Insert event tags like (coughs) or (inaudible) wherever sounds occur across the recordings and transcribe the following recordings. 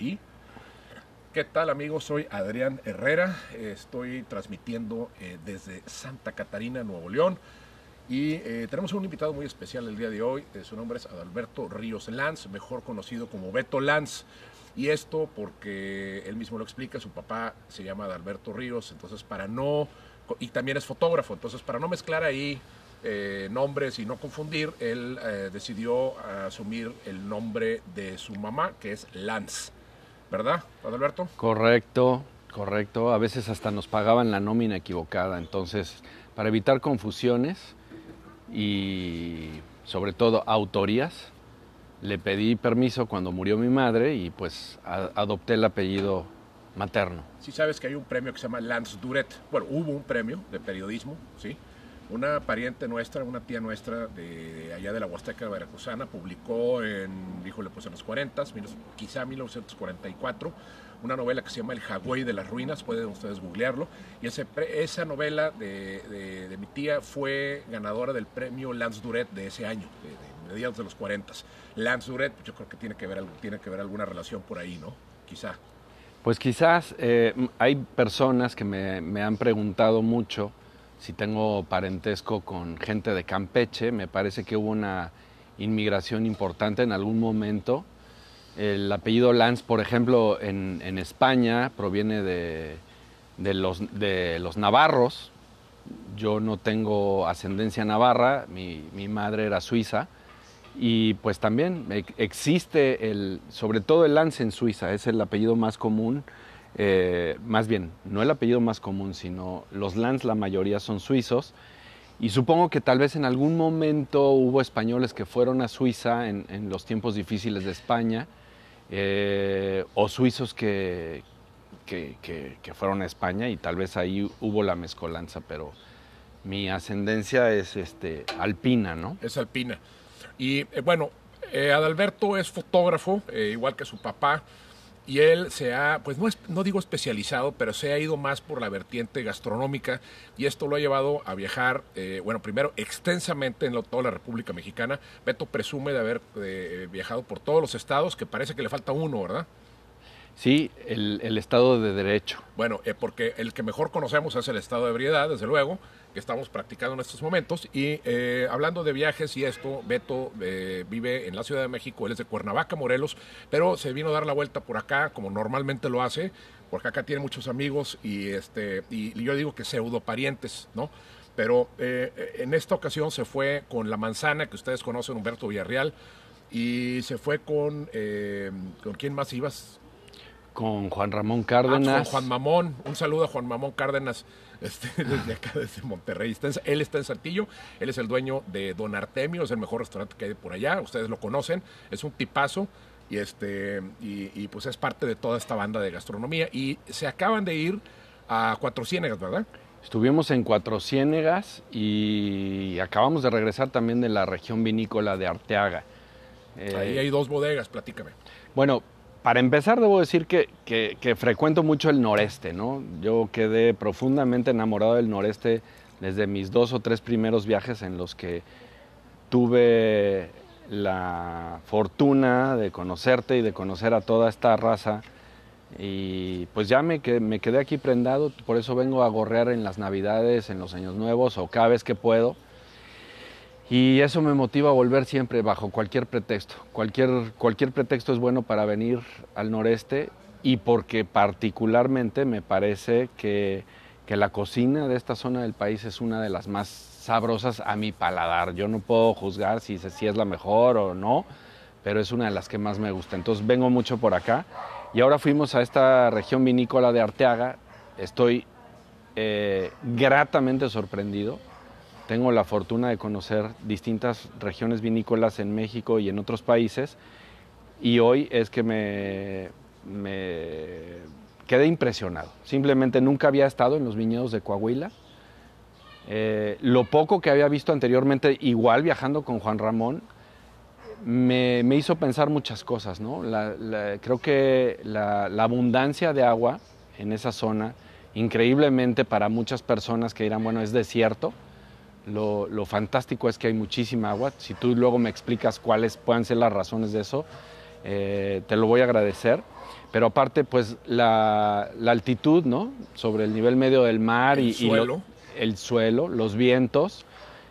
y ¿Qué tal amigos? Soy Adrián Herrera, estoy transmitiendo eh, desde Santa Catarina, Nuevo León. Y eh, tenemos un invitado muy especial el día de hoy. Eh, su nombre es Adalberto Ríos Lanz, mejor conocido como Beto Lanz. Y esto porque él mismo lo explica, su papá se llama Adalberto Ríos, entonces para no, y también es fotógrafo, entonces para no mezclar ahí nombres y no confundir, él decidió asumir el nombre de su mamá, que es Lanz. ¿Verdad, Adalberto? Correcto, correcto. A veces hasta nos pagaban la nómina equivocada, entonces para evitar confusiones, y sobre todo autorías. Le pedí permiso cuando murió mi madre y pues adopté el apellido materno. Sí sabes que hay un premio que se llama Lance Duret. Bueno, hubo un premio de periodismo, ¿sí? Una pariente nuestra, una tía nuestra de allá de la Huasteca Veracruzana, publicó en, díjole, pues en los 40, quizá 1944, una novela que se llama El Jagüey de las Ruinas, pueden ustedes googlearlo, y ese, esa novela de, de, mi tía fue ganadora del premio Lance Duret de ese año, de, mediados de los 40. Lance Duret, yo creo que tiene que ver, tiene que ver alguna relación por ahí, ¿no? Quizá. Pues quizás eh, hay personas que me, me han preguntado mucho si tengo parentesco con gente de Campeche, me parece que hubo una inmigración importante en algún momento el apellido Lanz, por ejemplo, en, España proviene de, los, de los navarros. Yo no tengo ascendencia navarra, mi, madre era suiza. Y pues también existe, el, sobre todo el Lanz en Suiza, es el apellido más común. Eh, más bien, no el apellido más común, sino los Lanz, la mayoría son suizos. Y supongo que tal vez en algún momento hubo españoles que fueron a Suiza en, los tiempos difíciles de España eh, o suizos que, que, fueron a España y tal vez ahí hubo la mezcolanza, pero mi ascendencia es este, alpina, ¿no? Es alpina. Y eh, bueno, Adalberto es fotógrafo, igual que su papá y él se ha, pues no, es, no digo especializado, pero se ha ido más por la vertiente gastronómica y esto lo ha llevado a viajar, eh, bueno, primero extensamente en toda la República Mexicana. Beto presume de haber eh, viajado por todos los estados, que parece que le falta uno, ¿verdad? Sí, el, Estado de Derecho. Bueno, eh, porque el que mejor conocemos es el Estado de ebriedad, desde luego, que estamos practicando en estos momentos. Y eh, hablando de viajes y esto, Beto eh, vive en la Ciudad de México, él es de Cuernavaca, Morelos, pero se vino a dar la vuelta por acá, como normalmente lo hace, porque acá tiene muchos amigos y, este, y yo digo que pseudo parientes, ¿no? Pero en esta ocasión se fue con la manzana que ustedes conocen, Humberto Villarreal, y se fue con, ¿con quién más ibas? Con Juan Ramón Cárdenas. Ah, con Juan Mamón. Un saludo a Juan Mamón Cárdenas este, (laughs) desde acá, desde Monterrey. él está en Saltillo. Él es el dueño de Don Artemio. Es el mejor restaurante que hay por allá. Ustedes lo conocen. Es un tipazo. Y, este, y, pues es parte de toda esta banda de gastronomía. Y se acaban de ir a Cuatro Ciénegas, ¿verdad? Estuvimos en Cuatro Ciénegas y acabamos de regresar también de la región vinícola de Arteaga. Ahí hay dos bodegas, platícame. Bueno, para empezar, debo decir que, frecuento mucho el noreste, ¿no? Yo quedé profundamente enamorado del noreste desde mis dos o tres primeros viajes en los que tuve la fortuna de conocerte y de conocer a toda esta raza. Y pues ya me, me quedé aquí prendado, por eso vengo a gorrear en las navidades, en los años nuevos o cada vez que puedo y eso me motiva a volver siempre bajo cualquier pretexto. Cualquier, cualquier pretexto es bueno para venir al noreste y porque particularmente me parece que, que, la cocina de esta zona del país es una de las más sabrosas a mi paladar. Yo no puedo juzgar si, si es la mejor o no, pero es una de las que más me gusta. Entonces vengo mucho por acá y ahora fuimos a esta región vinícola de Arteaga. Estoy eh, gratamente sorprendido tengo la fortuna de conocer distintas regiones vinícolas en México y en otros países y hoy es que me, quedé impresionado. Simplemente nunca había estado en los viñedos de Coahuila. Eh, lo poco que había visto anteriormente, igual viajando con Juan Ramón, me, hizo pensar muchas cosas. creo que la abundancia de agua en esa zona, increíblemente para muchas personas que dirán, bueno, es desierto, lo, fantástico es que hay muchísima agua. Si tú luego me explicas cuáles puedan ser las razones de eso, eh, te lo voy a agradecer. pero aparte pues la, la altitud, ¿no? Sobre el nivel medio del mar El y, y lo- suelo. el suelo, los vientos,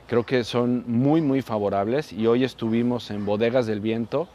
creo que son muy, muy favorables. Y hoy estuvimos en Bodegas del Viento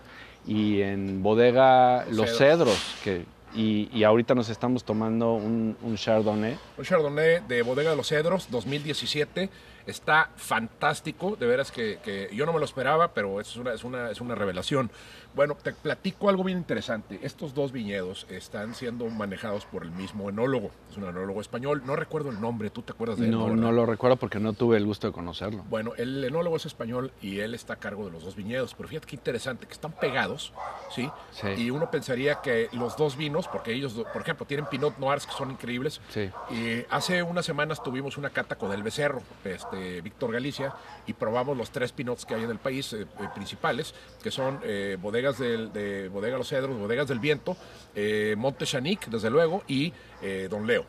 y en Bodega Los Los Cedros. Cedros, que, y, y ahorita nos estamos tomando un, un Chardonnay. Un Chardonnay de Bodega de los Cedros 2017. Está fantástico, de veras que, que yo no me lo esperaba, pero es una, es, una, es una revelación. Bueno, te platico algo bien interesante. Estos dos viñedos están siendo manejados por el mismo enólogo. Es un enólogo español. No recuerdo el nombre, ¿tú te acuerdas de él? No, no lo recuerdo porque no tuve el gusto de conocerlo. Bueno, el enólogo es español y él está a cargo de los dos viñedos, pero fíjate qué interesante, que están pegados, ¿sí? Sí. Y uno pensaría que los dos vinos, porque ellos, por ejemplo, tienen Pinot Noirs que son increíbles. Sí. Y hace unas semanas tuvimos una cata con el Becerro, este, Víctor Galicia, y probamos los tres Pinots que hay en el país, eh, eh, principales, que son eh, bodegas del, de Bodega Los Cedros, bodegas del Viento, eh, Monte Chanic, desde luego, y eh, Don Leo.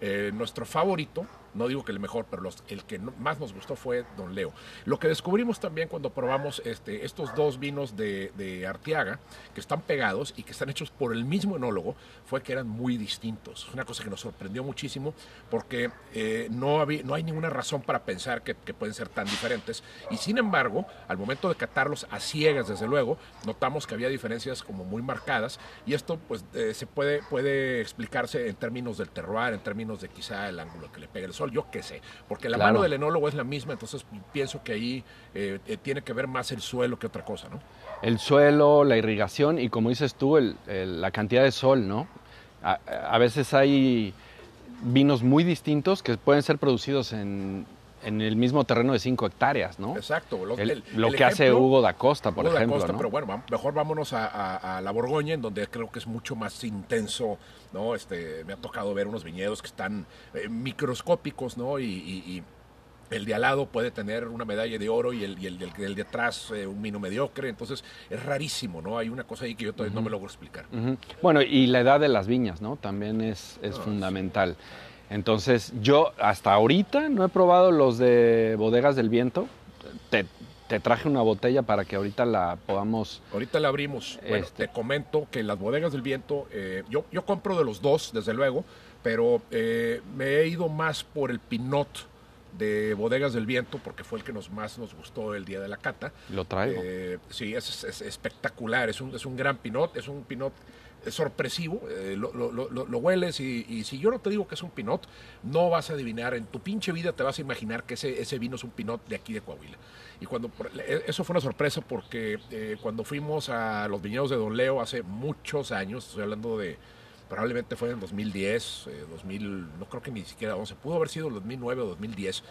Eh, nuestro favorito, no digo que el mejor, pero los- el que más nos gustó fue Don Leo. Lo que descubrimos también cuando probamos este, estos dos vinos de, de Arteaga, que están pegados y que están hechos por el mismo enólogo, fue que eran muy distintos. Una cosa que nos sorprendió muchísimo porque eh, no, había, no hay ninguna razón para pensar que, que pueden ser tan diferentes. Y sin embargo, al momento de catarlos a ciegas, desde luego, notamos que había diferencias como muy marcadas y esto pues eh, se puede, puede explicarse en términos del terroir, en términos de quizá el ángulo que le pega el sol, yo qué sé, porque la Claro. mano del enólogo es la misma, entonces pienso que ahí eh, eh, tiene que ver más el suelo que otra cosa, ¿no? El suelo, la irrigación y como dices tú, el- el- la cantidad de sol, ¿no? A, a veces hay vinos muy distintos que pueden ser producidos en, en el mismo terreno de 5 hectáreas, ¿no? Exacto. Lo, El- el- lo el que hace Hugo da Costa, por Hugo da ejemplo, Costa, ¿no? pero bueno, mejor vámonos a, a- a la Borgoña, en donde creo que es mucho más intenso, ¿no? Este, me ha tocado ver unos viñedos que están eh, microscópicos, ¿no? Y, y- y el de al lado puede tener una medalla de oro y el, y el, del- el de atrás eh, un vino mediocre, entonces es rarísimo, ¿no? Hay una cosa ahí que yo todavía no me logro explicar. Bueno, y la edad de las viñas, ¿no? También es, es Ah, fundamental. Entonces, yo hasta ahorita no he probado los de Bodegas del Viento. Te, te traje una botella para que ahorita la podamos... Ahorita la abrimos. Bueno, Este. te comento que las bodegas del viento, eh, yo, yo compro de los dos, desde luego, pero eh, me he ido más por el Pinot de bodegas del viento, porque fue el que nos más nos gustó el día de la cata. Lo traigo. Eh, sí, es, es espectacular, es un, es un gran Pinot, es un Pinot eh, sorpresivo, eh, lo, lo- lo- hueles y, si yo no te digo que es un Pinot, no vas a adivinar, en tu pinche vida te vas a imaginar que ese, ese vino es un Pinot de aquí de Coahuila. Y cuando eh, eso fue una sorpresa porque eh, cuando fuimos a los viñedos de Don Leo hace muchos años, estoy hablando de probablemente fue en 2010, eh, 2000, no creo que ni siquiera 11, pudo haber sido 2009 o 2010.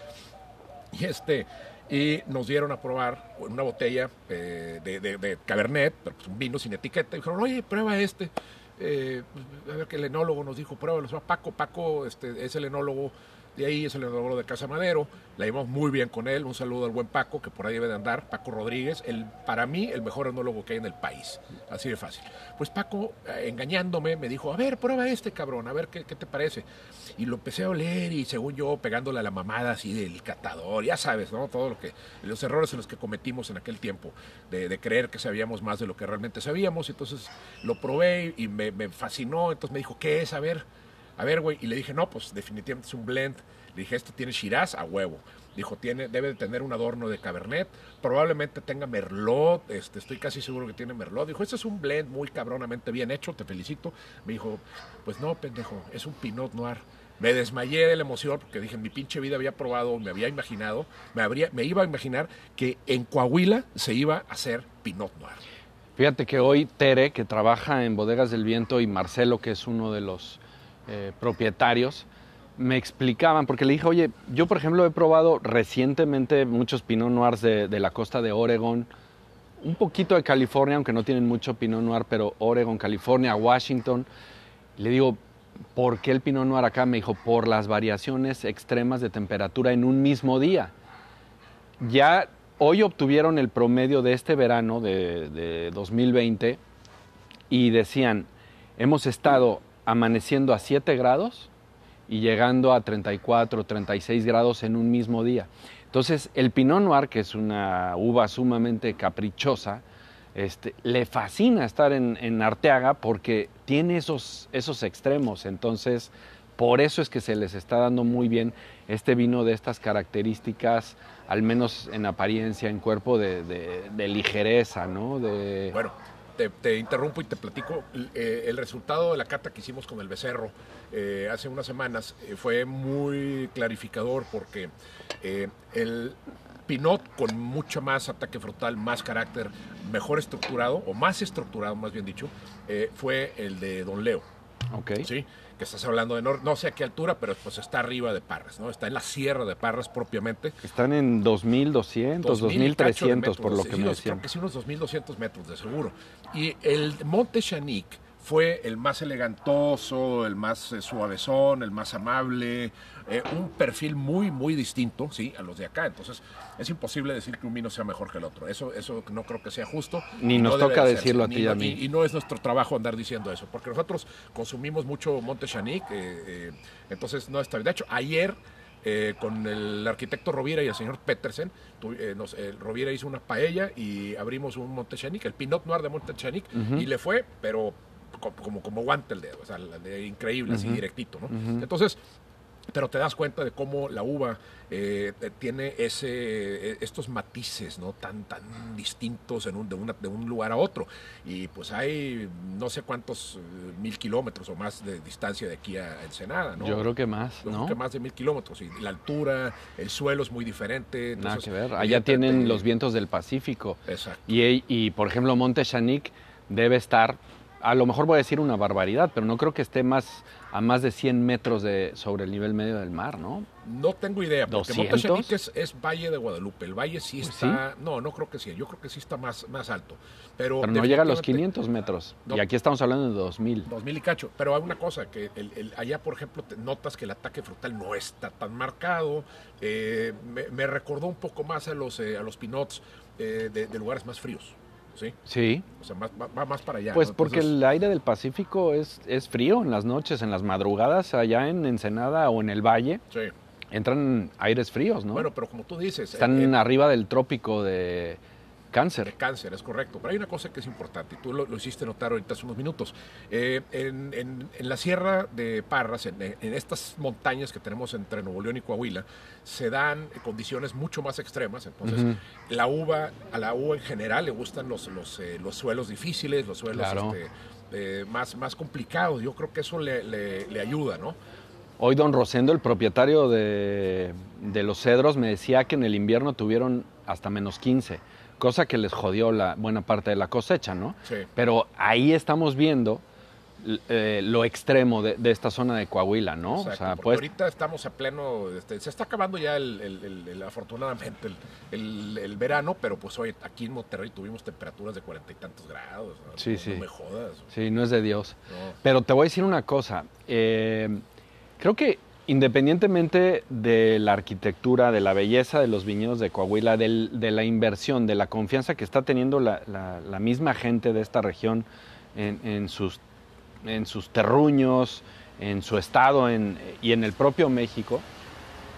Y este, y nos dieron a probar una botella eh, de, de- Cabernet, pues un vino sin etiqueta. Y dijeron, oye, prueba este. Eh, pues, a ver que el enólogo nos dijo, pruébalo. Paco, Paco este, es el enólogo de ahí, es el enólogo de Casa Madero. La llevamos muy bien con él. Un saludo al buen Paco, que por ahí debe de andar. Paco Rodríguez, el, para mí, el mejor enólogo que hay en el país. Así de fácil. Pues Paco, eh, engañándome, me dijo, a ver, prueba este cabrón, a ver qué, qué te parece. Y lo empecé a oler y según yo, pegándole a la mamada así del catador, ya sabes, ¿no? Todo lo que, los errores en los que cometimos en aquel tiempo, de, de creer que sabíamos más de lo que realmente sabíamos. Entonces lo probé y me, me fascinó. Entonces me dijo, ¿qué es? A ver, a ver, güey. Y le dije, no, pues definitivamente es un blend. Le dije, esto tiene Shiraz a huevo. Dijo, tiene, debe de tener un adorno de Cabernet. Probablemente tenga Merlot. Este, estoy casi seguro que tiene Merlot. Dijo, este es un blend muy cabronamente bien hecho. Te felicito. Me dijo, pues no, pendejo. Es un Pinot Noir. Me desmayé de la emoción porque dije, en mi pinche vida había probado, me había imaginado, me, habría, me iba a imaginar que en Coahuila se iba a hacer Pinot Noir. Fíjate que hoy Tere, que trabaja en Bodegas del Viento, y Marcelo, que es uno de los eh, propietarios, me explicaban, porque le dije, oye, yo por ejemplo he probado recientemente muchos Pinot Noirs de, la costa de Oregon, un poquito de California, aunque no tienen mucho Pinot Noir, pero Oregon, California, Washington. Le digo, ¿por qué el Pinot Noir acá? Me dijo, por las variaciones extremas de temperatura en un mismo día. Ya hoy obtuvieron el promedio de este verano de, de 2020 y decían, hemos estado amaneciendo a 7 grados y llegando a 34, 36 grados en un mismo día. Entonces, el Pinot Noir, que es una uva sumamente caprichosa, este, le fascina estar en, en Arteaga porque tiene esos, esos extremos. Entonces, por eso es que se les está dando muy bien este vino de estas características, al menos en apariencia, en cuerpo, de, de- de ligereza, ¿no? De, Bueno, te, te interrumpo y te platico. Eh, el resultado de la cata que hicimos con el becerro eh, hace unas semanas eh, fue muy clarificador porque eh, el Pinot con mucho más ataque frutal, más carácter, mejor estructurado, o más estructurado, más bien dicho, eh, fue el de Don Leo. ok. ¿sí? Que estás hablando de no, no sé a qué altura, pero pues está arriba de Parras, ¿no? Está en la sierra de Parras propiamente. Están en 2200, 2000 y cacho de 2300, por lo que me decían. Creo que sí, unos 2200 metros de seguro. Y el Monte Chanic fue el más elegantoso, el más eh, suavezón, el más amable, eh, un perfil muy, muy distinto, ¿sí? A los de acá. Entonces, es imposible decir que un vino sea mejor que el otro. Eso, eso no creo que sea justo. Ni nos toca de decirlo a ti y a mí. Y, y no es nuestro trabajo andar diciendo eso, porque nosotros consumimos mucho Monte Chanic, eh, eh, entonces no está bien. De hecho, ayer eh, con el arquitecto Rovira y el señor Petersen, tu- eh, nos- hizo una paella y abrimos un Montechanic, el Pinot Noir de Montechanic, y le fue, pero como, como guante el dedo, o sea, de- increíble, así directito, ¿no? Entonces, pero te das cuenta de cómo la uva eh, eh, tiene ese, eh, estos matices no tan tan distintos en un, de, una- de un lugar a otro y pues hay no sé cuántos eh, mil kilómetros o más de distancia de aquí a Ensenada ¿no? Yo creo que más, Yo ¿no? creo que más de mil kilómetros y la altura el suelo es muy diferente Nada entonces, que ver. Allá tienen los vientos del Pacífico. exacto Y, y, por ejemplo, Monte Chanic debe estar, a lo mejor voy a decir una barbaridad, pero no creo que esté más a más de 100 metros de, sobre el nivel medio del mar, ¿no? No tengo idea, porque 200. Montechanic es, es Valle de Guadalupe. El valle sí Pues está. No, no creo que sí. Yo creo que sí está más, más alto. Pero, Pero no llega a los definitivamente- 500 metros. No. Y aquí estamos hablando de 2000. 2000 y cacho. Pero hay una cosa, que el- el- allá, por ejemplo, te notas que el ataque frutal no está tan marcado. Eh, me, me recordó un poco más a los, eh, a los pinots eh, de, de lugares más fríos. ¿Sí? Sí. O sea, más- va, va más para allá. Pues ¿no? porque Entonces, el aire del Pacífico es, es frío en las noches, en las madrugadas, allá en Ensenada o en el valle, Sí. entran aires fríos, ¿no? Bueno, pero como tú dices. Están eh, eh, arriba del trópico de de cáncer. cáncer, es correcto. Pero hay una cosa que es importante, y tú lo, lo hiciste notar ahorita hace unos minutos. Eh, en, en- en la sierra de Parras, en, en estas montañas que tenemos entre Nuevo León y Coahuila, se dan condiciones mucho más extremas. Entonces, la uva, a la uva en general le gustan los, los, eh, los suelos difíciles, los suelos Claro. este, eh, más, más complicados. Yo creo que eso le, le- le ayuda, ¿no? Hoy don Rosendo, el propietario de, de los cedros, me decía que en el invierno tuvieron hasta menos 15, cosa que les jodió la buena parte de la cosecha, ¿no? Sí. Pero ahí estamos viendo eh, lo extremo de, de esta zona de Coahuila, ¿no? Exacto, o sea, pues ahorita estamos a pleno, este, se está acabando ya el, el- el- el- afortunadamente el, verano, pero pues hoy aquí en Monterrey tuvimos temperaturas de cuarenta y tantos grados. ¿no? Sí, No- sí. No me jodas. sí, no es de Dios. No. Pero te voy a decir una cosa. eh, creo que independientemente de la arquitectura, de la belleza de los viñedos de Coahuila, de la inversión, de la confianza que está teniendo la, misma gente de esta región en, sus, terruños, en su estado y en el propio México,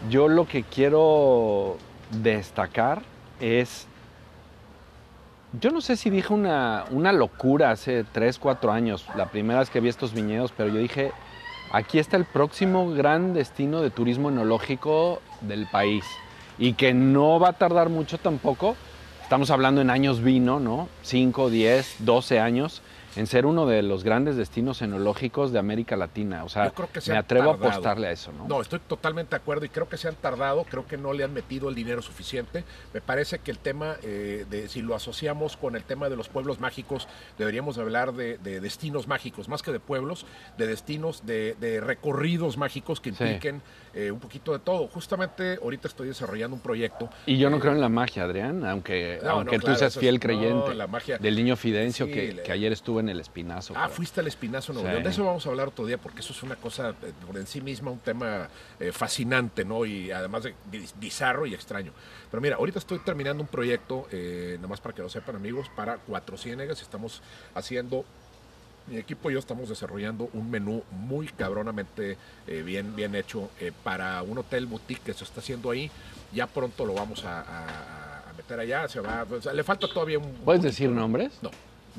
yo lo que quiero destacar es yo no sé si dije una, una locura hace 3, 4 años, la primera vez que vi estos viñedos, pero yo dije, aquí está el próximo gran destino de turismo enológico del país y que no va a tardar mucho tampoco. Estamos hablando en años vino, ¿no? 5, 10, 12 años en ser uno de los grandes destinos enológicos de América Latina. O sea, Yo creo que se me atrevo a apostarle a eso, ¿no? No, estoy totalmente de acuerdo y creo que se han tardado, creo que no le han metido el dinero suficiente. Me parece que el tema, eh, de si lo asociamos con el tema de los pueblos mágicos, deberíamos hablar de, de destinos mágicos, más que de pueblos, de destinos, de, de recorridos mágicos que Sí. impliquen eh, un poquito de todo. Justamente ahorita estoy desarrollando un proyecto. Y yo no eh, creo en la magia, Adrián, aunque, No, aunque no, tú claro, seas fiel no, creyente la magia- del niño Fidencio Sí, que, le- que ayer estuvo en el Espinazo. Ah, pero- fuiste al Espinazo Nuevo Sí. León. De eso vamos a hablar otro día porque eso es una cosa eh, por en sí misma, un tema eh, fascinante, ¿no? Y además de biz- bizarro y extraño. Pero mira, ahorita estoy terminando un proyecto, eh, nada más para que lo sepan amigos, para Cuatro Ciénegas. Estamos haciendo mi equipo y yo estamos desarrollando un menú muy cabronamente eh, bien, bien hecho eh, para un hotel boutique que se está haciendo ahí. Ya pronto lo vamos a, a- a meter allá, se va, o sea, le falta todavía un... ¿Puedes decir ¿no? nombres? No,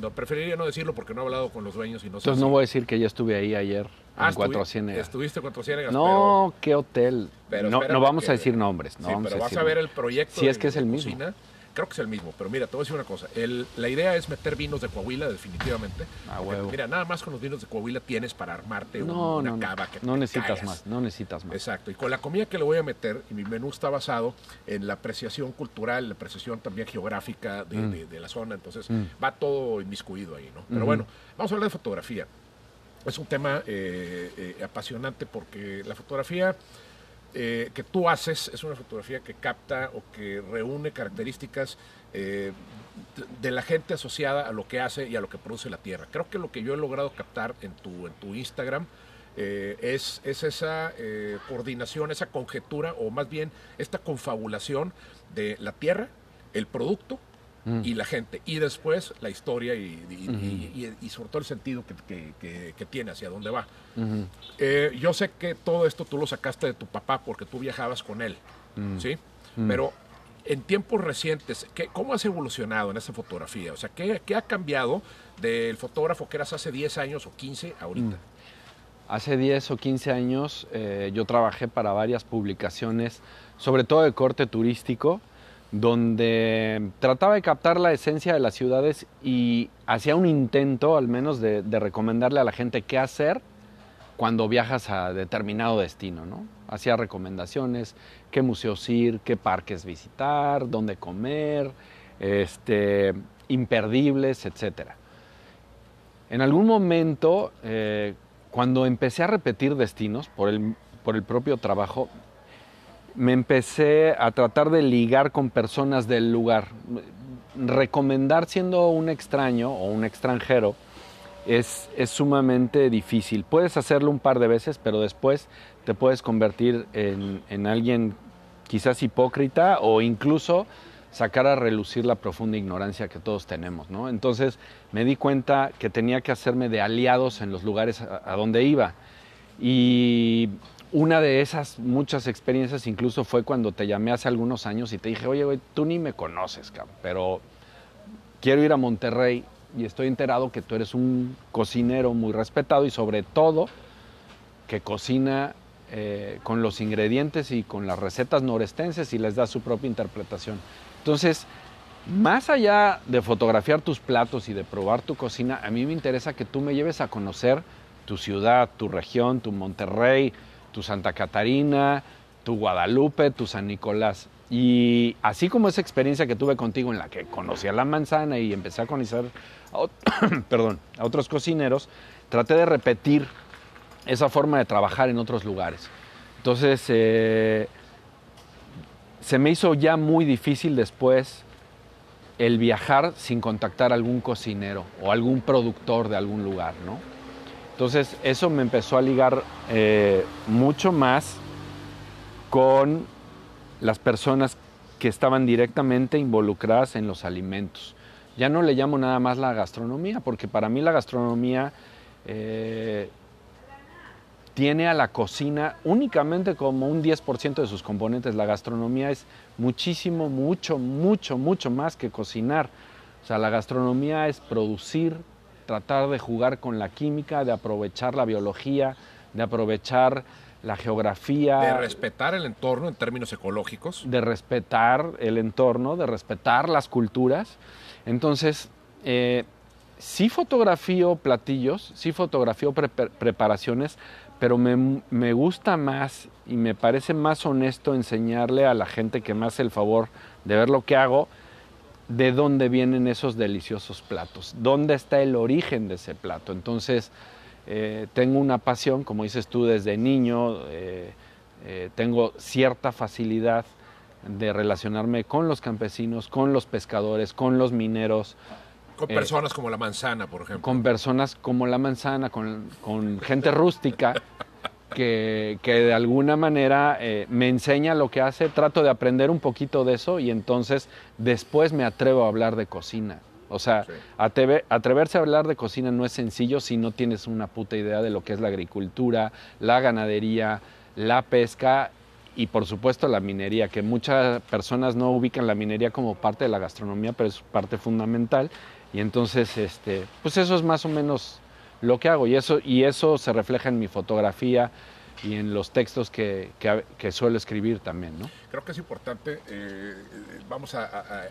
no, preferiría no decirlo porque no he hablado con los dueños y no sé Entonces si- no voy a decir que ya estuve ahí ayer Ah, en Cuatro estuvi- Ciénegas. Estuviste en Cuatro Ciénegas, No, qué hotel. pero no, no vamos que- a decir nombres. No sí, vamos pero a vas a ver el proyecto Si de, es que es el mismo. cocina. Creo que es el mismo, pero mira, te voy a decir una cosa. El- la idea es meter vinos de Coahuila, definitivamente. Ah, Porque. Mira, nada más con los vinos de Coahuila tienes para armarte No, una no, no. cava que No te necesitas cagas. más. No necesitas más. Exacto, y con la comida que le voy a meter, y mi menú está basado en la apreciación cultural, la apreciación también geográfica de, Mm. de- de la zona, entonces Mm. va todo inmiscuido ahí, ¿no? Pero bueno, vamos a hablar de fotografía. Es un tema eh, eh, apasionante porque la fotografía eh, que tú haces es una fotografía que capta o que reúne características eh, de- la gente asociada a lo que hace y a lo que produce la tierra. Creo que lo que yo he logrado captar en tu, en tu Instagram eh, es, es esa eh, coordinación, esa conjetura o más bien esta confabulación de la tierra, el producto Mm. y la gente. Y después la historia y, y- y- y- y sobre todo el sentido que, que- que- que tiene, hacia dónde va. Eh, yo sé que todo esto tú lo sacaste de tu papá porque tú viajabas con él, Mm. ¿sí? Mm. Pero en tiempos recientes, ¿qué, ¿cómo has evolucionado en esa fotografía? O sea, ¿qué, qué ha cambiado del fotógrafo que eras hace 10 años o 15 ahorita? Mm. Hace 10 o 15 años eh, yo trabajé para varias publicaciones, sobre todo de corte turístico, donde trataba de captar la esencia de las ciudades y hacía un intento al menos de, recomendarle a la gente qué hacer cuando viajas a determinado destino, ¿no? Hacía recomendaciones, qué museos ir, qué parques visitar, dónde comer, este, imperdibles, etcétera. En algún momento, eh, cuando empecé a repetir destinos por el, por el propio trabajo, me empecé a tratar de ligar con personas del lugar. Recomendar siendo un extraño o un extranjero es, es sumamente difícil. Puedes hacerlo un par de veces, pero después te puedes convertir en, en alguien quizás hipócrita o incluso sacar a relucir la profunda ignorancia que todos tenemos, ¿no? Entonces me di cuenta que tenía que hacerme de aliados en los lugares a, a donde iba. Y una de esas muchas experiencias incluso fue cuando te llamé hace algunos años y te dije, oye, güey, tú ni me conoces, cabrón, pero quiero ir a Monterrey y estoy enterado que tú eres un cocinero muy respetado y sobre todo que cocina eh, con los ingredientes y con las recetas norestenses y les da su propia interpretación. Entonces, más allá de fotografiar tus platos y de probar tu cocina, a mí me interesa que tú me lleves a conocer tu ciudad, tu región, tu Monterrey, tu Santa Catarina, tu Guadalupe, tu San Nicolás. Y así como esa experiencia que tuve contigo en la que conocí a la manzana y empecé a conocer a, (coughs) perdón, a otros cocineros, traté de repetir esa forma de trabajar en otros lugares. Entonces, eh, se me hizo ya muy difícil después el viajar sin contactar a algún cocinero o algún productor de algún lugar, ¿no? Entonces, eso me empezó a ligar eh, mucho más con las personas que estaban directamente involucradas en los alimentos. Ya no le llamo nada más la gastronomía, porque para mí la gastronomía eh, tiene a la cocina únicamente como un 10% de sus componentes. La gastronomía es muchísimo, mucho, mucho, mucho más que cocinar. O sea, la gastronomía es producir, tratar de jugar con la química, de aprovechar la biología, de aprovechar la geografía. De respetar el entorno en términos ecológicos. de respetar el entorno, de respetar las culturas. Entonces, eh, sí fotografío platillos, sí fotografío pre- preparaciones, pero me, me gusta más y me parece más honesto enseñarle a la gente que me hace el favor de ver lo que hago, de dónde vienen esos deliciosos platos, dónde está el origen de ese plato. Entonces, eh, tengo una pasión, como dices tú, desde niño, eh, eh, tengo cierta facilidad de relacionarme con los campesinos, con los pescadores, con los mineros, Con Eh, personas como la manzana, por ejemplo. con personas como la manzana, con, con gente rústica (laughs) que, que de alguna manera eh, me enseña lo que hace, trato de aprender un poquito de eso y entonces después me atrevo a hablar de cocina. O sea, Sí. atreverse a hablar de cocina no es sencillo si no tienes una puta idea de lo que es la agricultura, la ganadería, la pesca y por supuesto la minería, que muchas personas no ubican la minería como parte de la gastronomía, pero es parte fundamental. Y entonces, este, pues eso es más o menos lo que hago y eso, y eso se refleja en mi fotografía y en los textos que, que, suelo escribir también. ¿no? Creo que es importante, eh, vamos a,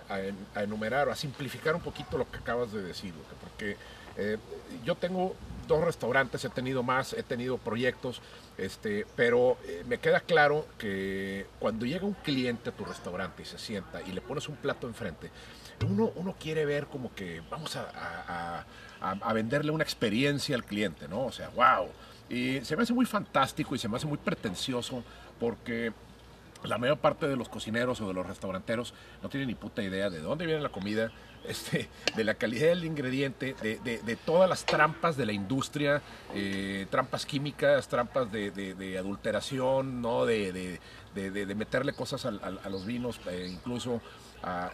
enumerar o a simplificar un poquito lo que acabas de decir, porque eh, yo tengo dos restaurantes, he tenido más, he tenido proyectos, este, pero eh, me queda claro que cuando llega un cliente a tu restaurante y se sienta y le pones un plato enfrente, uno, uno quiere ver como que vamos a, venderle una experiencia al cliente, ¿no? O sea, wow. Y se me hace muy fantástico y se me hace muy pretencioso porque la mayor parte de los cocineros o de los restauranteros no tienen ni puta idea de dónde viene la comida, (laughs) este, de la calidad del ingrediente, de, todas las trampas de la industria, eh, trampas químicas, trampas de, adulteración, ¿no? de, meterle cosas a, los vinos, eh, incluso.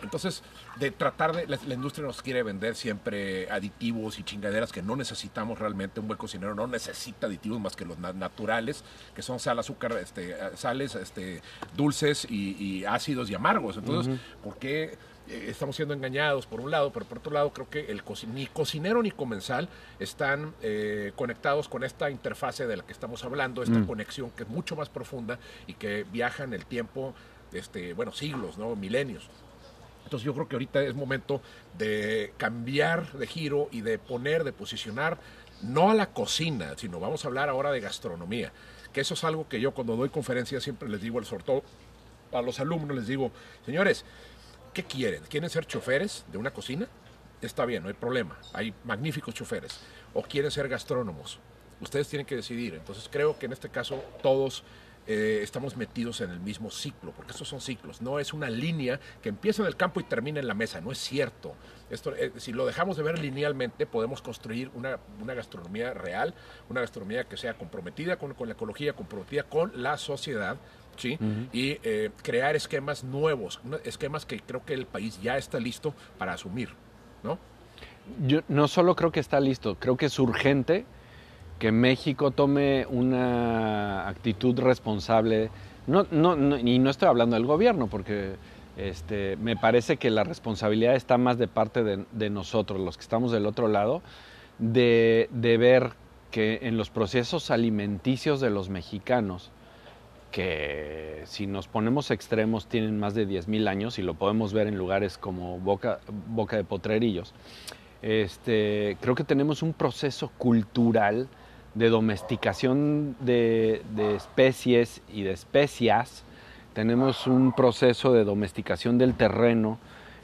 Entonces, de tratar de. La, industria nos quiere vender siempre aditivos y chingaderas que no necesitamos realmente. Un buen cocinero no necesita aditivos más que los naturales, que son sal, azúcar, este, sales, este, dulces y, ácidos y amargos. Entonces, ¿por qué? Eh, estamos siendo engañados por un lado, pero por otro lado creo que el ni cocinero ni comensal están eh, conectados con esta interfase de la que estamos hablando, esta mm. conexión que es mucho más profunda y que viaja en el tiempo, este, bueno, siglos, ¿no? milenios. Entonces yo creo que ahorita es momento de cambiar de giro y de poner, de posicionar, no a la cocina, sino vamos a hablar ahora de gastronomía, que eso es algo que yo cuando doy conferencias siempre les digo, sobre todo a los alumnos les digo, señores, ¿Qué quieren? ¿Quieren ser choferes de una cocina? Está bien, no hay problema. Hay magníficos choferes. ¿O quieren ser gastrónomos? Ustedes tienen que decidir. Entonces creo que en este caso todos eh, estamos metidos en el mismo ciclo, porque estos son ciclos, no es una línea que empieza en el campo y termina en la mesa, no es cierto. Esto, eh, si lo dejamos de ver linealmente, podemos construir una, gastronomía real, una gastronomía que sea comprometida con, con la ecología, comprometida con la sociedad, ¿sí? Y eh, crear esquemas nuevos, esquemas que creo que el país ya está listo para asumir, ¿no? Yo no solo creo que está listo, creo que es urgente que México tome una actitud responsable, no, no, y no estoy hablando del gobierno, porque este, me parece que la responsabilidad está más de parte de, nosotros, los que estamos del otro lado, de, de ver que en los procesos alimenticios de los mexicanos, que si nos ponemos extremos tienen más de 10.000 años y lo podemos ver en lugares como Boca, Boca de Potrerillos. Este, creo que tenemos un proceso cultural de domesticación de, especies y de especias. Tenemos un proceso de domesticación del terreno.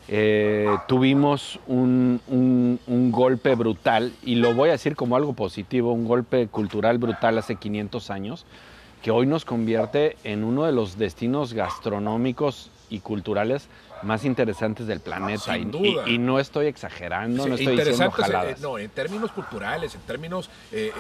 Eh, tuvimos un, un, golpe brutal, y lo voy a decir como algo positivo, un golpe cultural brutal hace 500 años, que hoy nos convierte en uno de los destinos gastronómicos y culturales más interesantes del planeta. y, no estoy exagerando, no estoy diciendo jaladas. Eh, no, en términos culturales, en términos eh,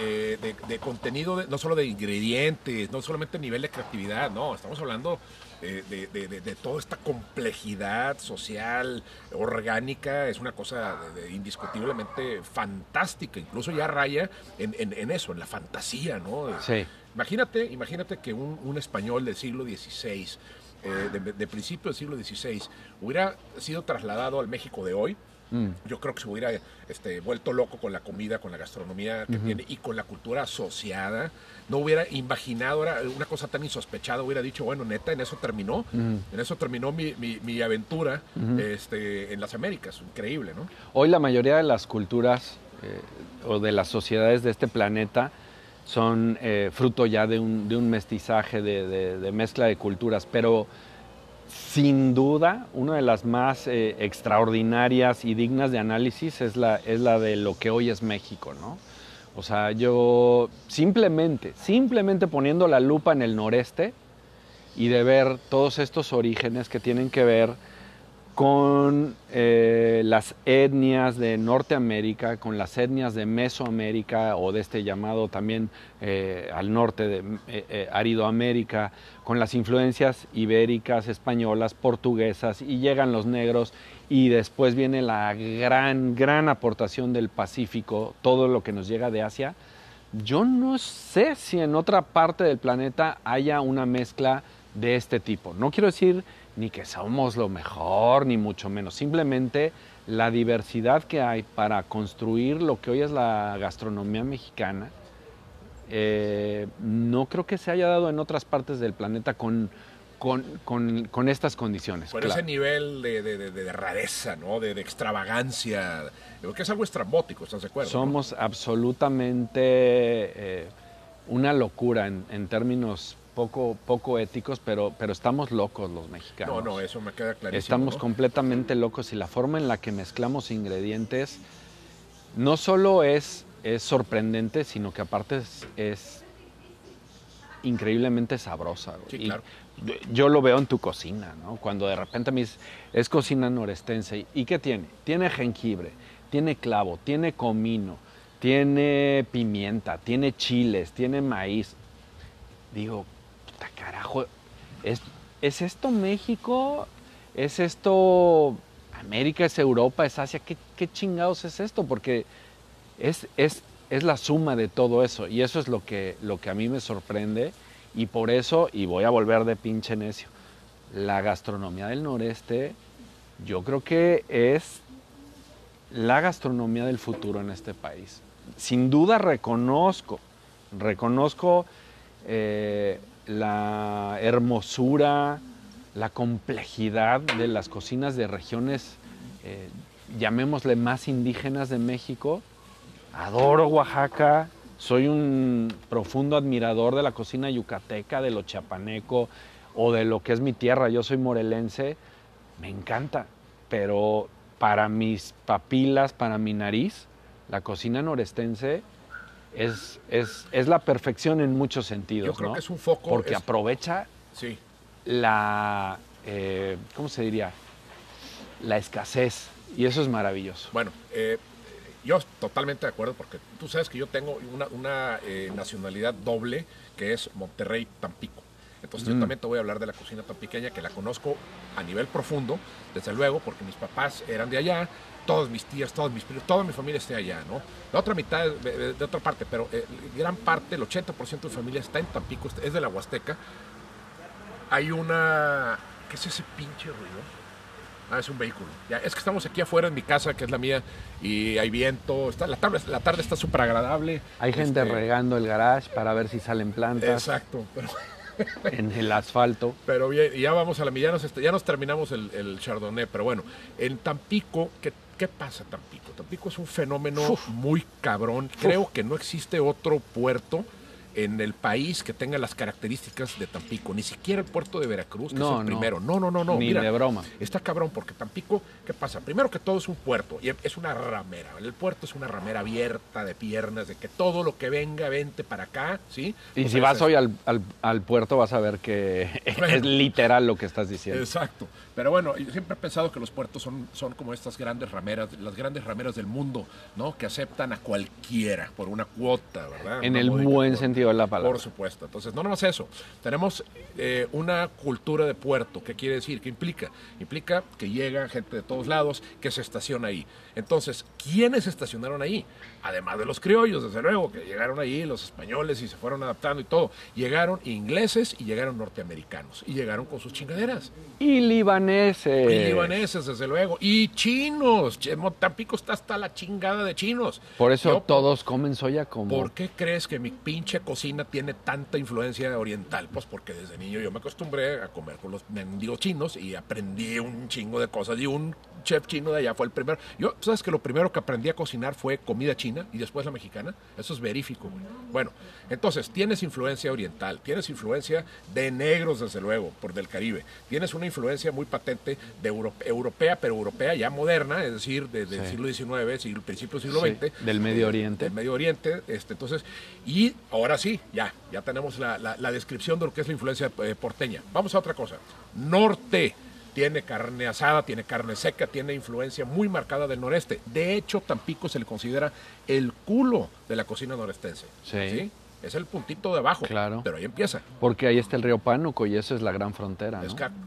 eh, de, contenido, no solo de ingredientes, no solamente nivel de creatividad, no, estamos hablando de, toda esta complejidad social, orgánica, es una cosa indiscutiblemente fantástica, incluso ya raya en, en, eso, en la fantasía, ¿no? Sí. Imagínate, imagínate que un, español del siglo XVI, eh, de, principio del siglo XVI, hubiera sido trasladado al México de hoy. Mm. Yo creo que se hubiera este, vuelto loco con la comida, con la gastronomía que tiene y con la cultura asociada. No hubiera imaginado una cosa tan insospechada, hubiera dicho, bueno, neta, en eso terminó. En eso terminó mi, aventura este, en las Américas. Increíble, ¿no? Hoy la mayoría de las culturas eh, o de las sociedades de este planeta son eh, fruto ya de un, de un mestizaje, de, mezcla de culturas, pero sin duda una de las más eh, extraordinarias y dignas de análisis es la, es la de lo que hoy es México, ¿no? O sea, yo simplemente, simplemente poniendo la lupa en el noreste y de ver todos estos orígenes que tienen que ver con eh, las etnias de Norteamérica, con las etnias de Mesoamérica o de este llamado también eh, al norte de eh, Aridoamérica, con las influencias ibéricas, españolas, portuguesas, y llegan los negros y después viene la gran, gran aportación del Pacífico, todo lo que nos llega de Asia. Yo no sé si en otra parte del planeta haya una mezcla de este tipo. No quiero decir ni que somos lo mejor, ni mucho menos. Simplemente la diversidad que hay para construir lo que hoy es la gastronomía mexicana, eh, no creo que se haya dado en otras partes del planeta con, con, estas condiciones. Con ese nivel de, rareza, ¿no? de, extravagancia, que es algo estrambótico, ¿estás de acuerdo? Somos absolutamente eh, una locura en, en términos poco, poco éticos, pero, pero estamos locos los mexicanos. No, no, eso me queda clarísimo. Estamos completamente locos y la forma en la que mezclamos ingredientes no solo es, es sorprendente, sino que aparte es, increíblemente sabrosa. Sí, claro. Yo lo veo en tu cocina, ¿no? Cuando de repente me es cocina norestense. ¿Y qué tiene? Tiene jengibre, tiene clavo, tiene comino, tiene pimienta, tiene chiles, tiene maíz. Digo, carajo, ¿es, ¿es esto México? ¿Es esto América? ¿Es Europa? ¿Es Asia? ¿Qué, chingados es esto? Porque es, es, es, la suma de todo eso y eso es lo que, lo que a mí me sorprende y por eso, y voy a volver de pinche necio, la gastronomía del noreste yo creo que es la gastronomía del futuro en este país. Sin duda reconozco, reconozco eh, la hermosura, la complejidad de las cocinas de regiones, eh, llamémosle más indígenas de México. Adoro Oaxaca, soy un profundo admirador de la cocina yucateca, de lo chapaneco o de lo que es mi tierra. Yo soy morelense, me encanta, pero para mis papilas, para mi nariz, la cocina norestense es, es, es, la perfección en muchos sentidos. Yo creo que es un foco. Porque aprovecha sí. la, eh, ¿cómo se diría? La escasez. Y eso es maravilloso. Bueno, eh, yo totalmente de acuerdo porque tú sabes que yo tengo una, una eh, nacionalidad doble que es Monterrey-Tampico. Entonces yo mm. también te voy a hablar de la cocina tan pequeña que la conozco a nivel profundo, desde luego, porque mis papás eran de allá, todas mis tías, todos mis primos, toda mi familia está allá, ¿no? La otra mitad de, de, otra parte, pero eh, gran parte, el 80% de familia está en Tampico, es de la Huasteca. Hay una... ¿Qué es ese pinche ruido? Ah, es un vehículo. Ya, es que estamos aquí afuera en mi casa, que es la mía, y hay viento. Está, la, tarde, la tarde está súper agradable. Hay gente este regando el garage para ver si salen plantas. Exacto. Pero... (laughs) en el asfalto. Pero bien, ya vamos a la ya nos, ya nos terminamos el, el Chardonnay, pero bueno, en Tampico, ¿qué, ¿qué pasa Tampico? Tampico es un fenómeno muy cabrón. Creo que no existe otro puerto en el país que tenga las características de Tampico, ni siquiera el puerto de Veracruz, que es el primero. No, no, no, no. Ni Mira, de broma. Está cabrón, porque Tampico, ¿qué pasa? Primero que todo es un puerto, y es una ramera. El puerto es una ramera abierta de piernas, de que todo lo que venga, vente para acá, ¿sí? Y si vas hoy al, al, puerto vas a ver que (laughs) es literal lo que estás diciendo. Exacto. Pero bueno, yo siempre he pensado que los puertos son, son como estas grandes rameras, las grandes rameras del mundo, ¿no? Que aceptan a cualquiera por una cuota, ¿verdad? En el buen sentido de la palabra. Por supuesto. Entonces, no nomás eso. Tenemos eh, una cultura de puerto. ¿Qué quiere decir? ¿Qué implica? Implica que llega gente de todos lados, que se estaciona ahí. Entonces, ¿quiénes se estacionaron ahí? Además de los criollos, desde luego, que llegaron ahí, los españoles y se fueron adaptando y todo. Llegaron ingleses y llegaron norteamericanos. Y llegaron con sus chingaderas. Y libaneses y libaneses, desde luego. Y chinos. Tampico está hasta la chingada de chinos. Por eso todos comen soya como. ¿Por qué crees que mi pinche cocina tiene tanta influencia oriental? Pues porque desde niño yo me acostumbré a comer con los mendigos chinos y aprendí un chingo de cosas. Y un chef chino de allá fue el primero. Yo, ¿sabes que lo primero que aprendí a cocinar fue comida china y después la mexicana? Eso es verífico, Bueno, entonces, tienes influencia oriental, tienes influencia de negros, desde luego, por del Caribe. Tienes una influencia muy patente de europea, pero europea ya moderna, es decir, desde el siglo XIX, siglo, principio del siglo XX. Del Medio Oriente. Del Medio Oriente, este, entonces, y ahora sí, ya, ya tenemos la, la descripción de lo que es la influencia eh, porteña. Vamos a otra cosa. Norte tiene carne asada, tiene carne seca, tiene influencia muy marcada del noreste. De hecho, Tampico se le considera el culo de la cocina norestense. Sí. Es el puntito de abajo. Claro. Pero ahí empieza. Porque ahí está el río Pánuco y eso es la gran frontera.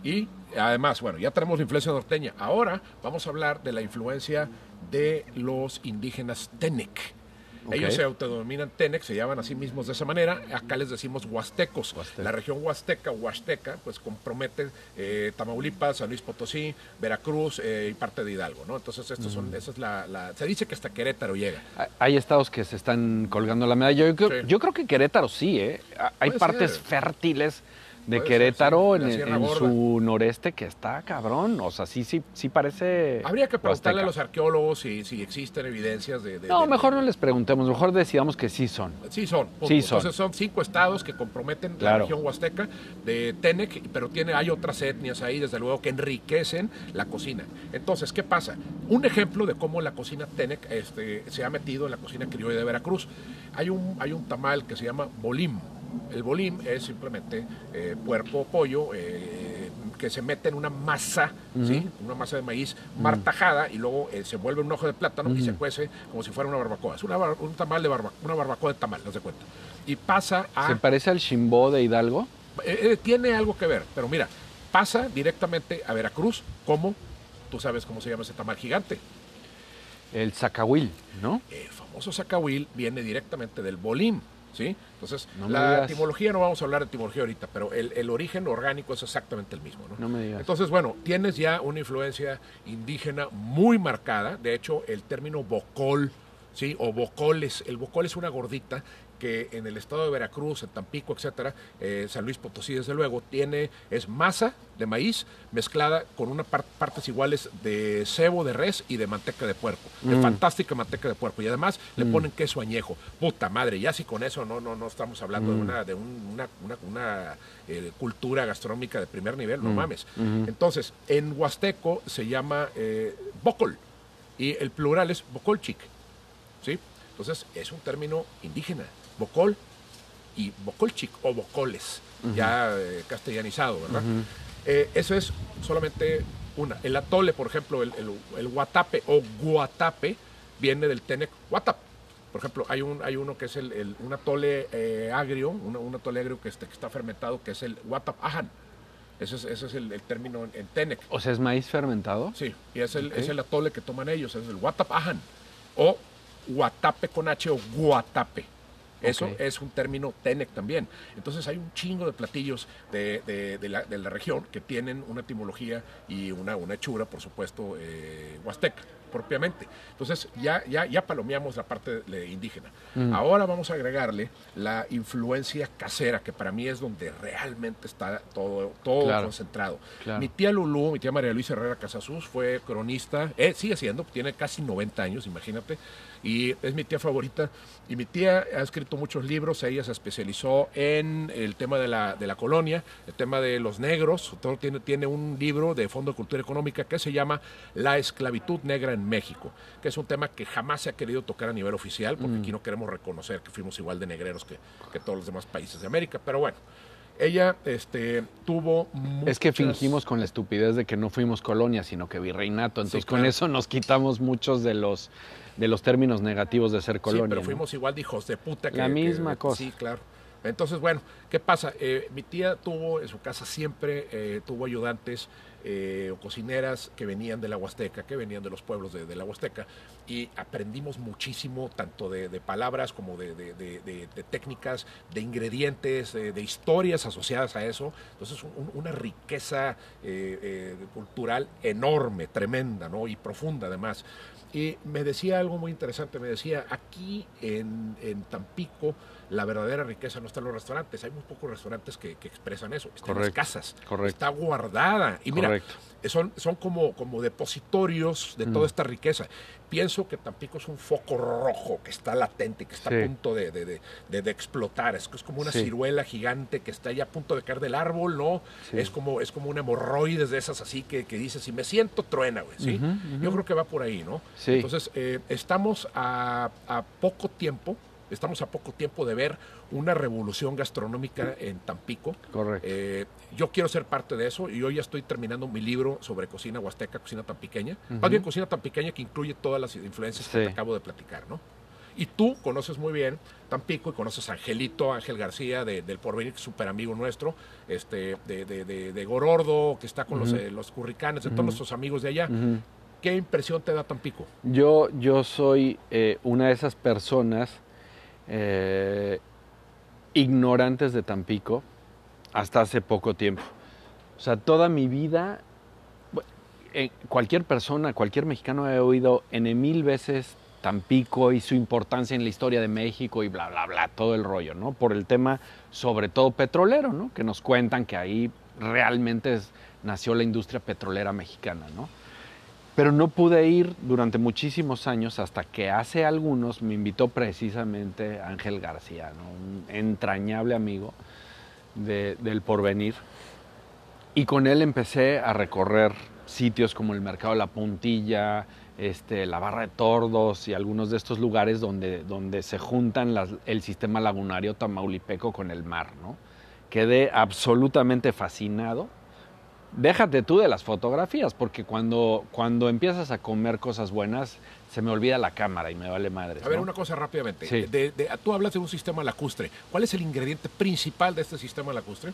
y además, bueno, ya tenemos la influencia norteña. Ahora vamos a hablar de la influencia de los indígenas Tenec. Ellos se autodenominan Tenec, se llaman a sí mismos de esa manera. Acá les decimos huastecos. La región huasteca, huasteca, pues compromete eh, Tamaulipas, San Luis Potosí, Veracruz eh, y parte de Hidalgo, ¿no? Entonces, estos son, esa es la, Se dice que hasta Querétaro llega. Hay estados que se están colgando la medalla. Yo, creo, yo creo que Querétaro sí, ¿eh? Hay partes fértiles de Querétaro en, su noreste que está cabrón. O sea, sí, sí, sí parece. Habría que preguntarle a los arqueólogos si, si existen evidencias de. no, mejor no les preguntemos, mejor decidamos que sí son. Sí son. Sí son. Entonces son cinco estados que comprometen la región huasteca de Tenec, pero tiene, hay otras etnias ahí, desde luego, que enriquecen la cocina. Entonces, ¿qué pasa? Un ejemplo de cómo la cocina Tenec este, se ha metido en la cocina criolla de Veracruz. Hay un, hay un tamal que se llama bolim el bolim es simplemente eh, puerco o pollo eh, que se mete en una masa, ¿sí? una masa de maíz martajada y luego eh, se vuelve un ojo de plátano y se cuece como si fuera una barbacoa. Es una, un tamal de barbacoa, una barbacoa de tamal, no se cuenta. Y pasa a... ¿Se parece al chimbó de Hidalgo? tiene algo que ver, pero mira, pasa directamente a Veracruz como, tú sabes cómo se llama ese tamal gigante. El zacahuil, ¿no? El famoso zacahuil viene directamente del bolim. ¿sí? Entonces, la etimología, no vamos a hablar de etimología ahorita, pero el, origen orgánico es exactamente el mismo, ¿no? me digas. Entonces, bueno, tienes ya una influencia indígena muy marcada, de hecho, el término bocol, ¿sí? O bocoles, el bocol es una gordita que en el estado de Veracruz, en Tampico, etcétera, eh, San Luis Potosí, desde luego, tiene, es masa de maíz mezclada con unas partes iguales de cebo de res y de manteca de puerco. De mm. fantástica manteca de puerco. Y además le mm. ponen queso añejo. Puta madre, ya si con eso no, no, no estamos hablando de mm. una, de una, una, eh, cultura gastronómica de primer nivel, no mames. Entonces, en Huasteco se llama eh, bocol y el plural es bocolchic. ¿sí? Entonces, es un término indígena. Bocol y Bocolchic o Bocoles, ya eh, castellanizado, ¿verdad? Eh, eso es solamente una. El atole, por ejemplo, el, el, guatape o guatape viene del tenec guatap. Por ejemplo, hay, un, hay uno que es el, un atole eh, agrio, un, atole agrio que, este, que, está fermentado, que es el guatap ajan. Ese es, ese es el, término en, Tenec. O sea, ¿es maíz fermentado? Sí, y es el, es el atole que toman ellos, es el guatap ajan. O guatape con H o guatape. Eso es un término TENEC también. Entonces hay un chingo de platillos de, la, región que tienen una etimología y una, una hechura, por supuesto, eh, huasteca propiamente. Entonces ya, ya, ya palomeamos la parte indígena. Mm. Ahora vamos a agregarle la influencia casera, que para mí es donde realmente está todo, todo concentrado. Mi tía Lulú, mi tía María Luisa Herrera Casasús, fue cronista, eh, sigue siendo, tiene casi 90 años, imagínate, y es mi tía favorita. Y mi tía ha escrito muchos libros, ella se especializó en el tema de la, de la colonia, el tema de los negros, todo tiene, tiene un libro de Fondo de Cultura Económica que se llama La esclavitud negra en México, que es un tema que jamás se ha querido tocar a nivel oficial, porque aquí no queremos reconocer que fuimos igual de negreros que, todos los demás países de América, pero bueno. Ella este, tuvo. Es que fingimos con la estupidez de que no fuimos colonia, sino que virreinato. Entonces, con eso nos quitamos muchos de los, de los términos negativos de ser colonia. Sí, pero fuimos igual de hijos de puta que. La misma cosa. Sí, claro. Entonces, bueno, ¿qué pasa? Eh, mi tía tuvo en su casa siempre, eh, tuvo ayudantes eh, o cocineras que venían de la Huasteca, que venían de los pueblos de, la Huasteca, y aprendimos muchísimo, tanto de, palabras como de, técnicas, de ingredientes, de, historias asociadas a eso. Entonces, una riqueza cultural enorme, tremenda, ¿no? Y profunda además. Y me decía algo muy interesante, me decía, aquí en, en Tampico, la verdadera riqueza no está en los restaurantes. Hay muy pocos restaurantes que, expresan eso. Está en las casas. Está guardada. Y mira, son, son como, como depositorios de toda mm. esta riqueza. Pienso que Tampico es un foco rojo que está latente, que está a punto de, de, explotar. Es, es como una ciruela gigante que está ya a punto de caer del árbol, ¿no? Es, como, es como un hemorroides de esas así que, que dices, si me siento, truena, güey. ¿sí? Yo creo que va por ahí, ¿no? Entonces, eh, estamos a, a poco tiempo Estamos a poco tiempo de ver una revolución gastronómica en Tampico. Correcto. Eh, yo quiero ser parte de eso y hoy ya estoy terminando mi libro sobre cocina huasteca, cocina tampiqueña. Más bien cocina tampiqueña que incluye todas las influencias que te acabo de platicar, ¿no? Y tú conoces muy bien Tampico y conoces a Angelito, Ángel García del Porvenir, súper amigo nuestro, este, de, de, de, Gorordo, que está con los, eh, los curricanes, de todos nuestros amigos de allá ¿Qué impresión te da Tampico? Yo, yo soy eh, una de esas personas eh, ignorantes de Tampico hasta hace poco tiempo. O sea, toda mi vida, eh, cualquier persona, cualquier mexicano ha oído en mil veces Tampico y su importancia en la historia de México y bla, bla, bla, todo el rollo, ¿no? Por el tema, sobre todo petrolero, ¿no? Que nos cuentan que ahí realmente nació la industria petrolera mexicana, ¿no? Pero no pude ir durante muchísimos años hasta que hace algunos me invitó precisamente Ángel García, un entrañable amigo del porvenir. Y con él empecé a recorrer sitios como el Mercado de la Puntilla, este, la Barra de Tordos y algunos de estos lugares donde, se juntan el sistema lagunario tamaulipeco con el mar. ¿no? Quedé absolutamente fascinado déjate tú de las fotografías, porque cuando, cuando empiezas a comer cosas buenas, se me olvida la cámara y me vale madre. A ver, una cosa rápidamente. De, tú hablas de un sistema lacustre. ¿Cuál es el ingrediente principal de este sistema lacustre?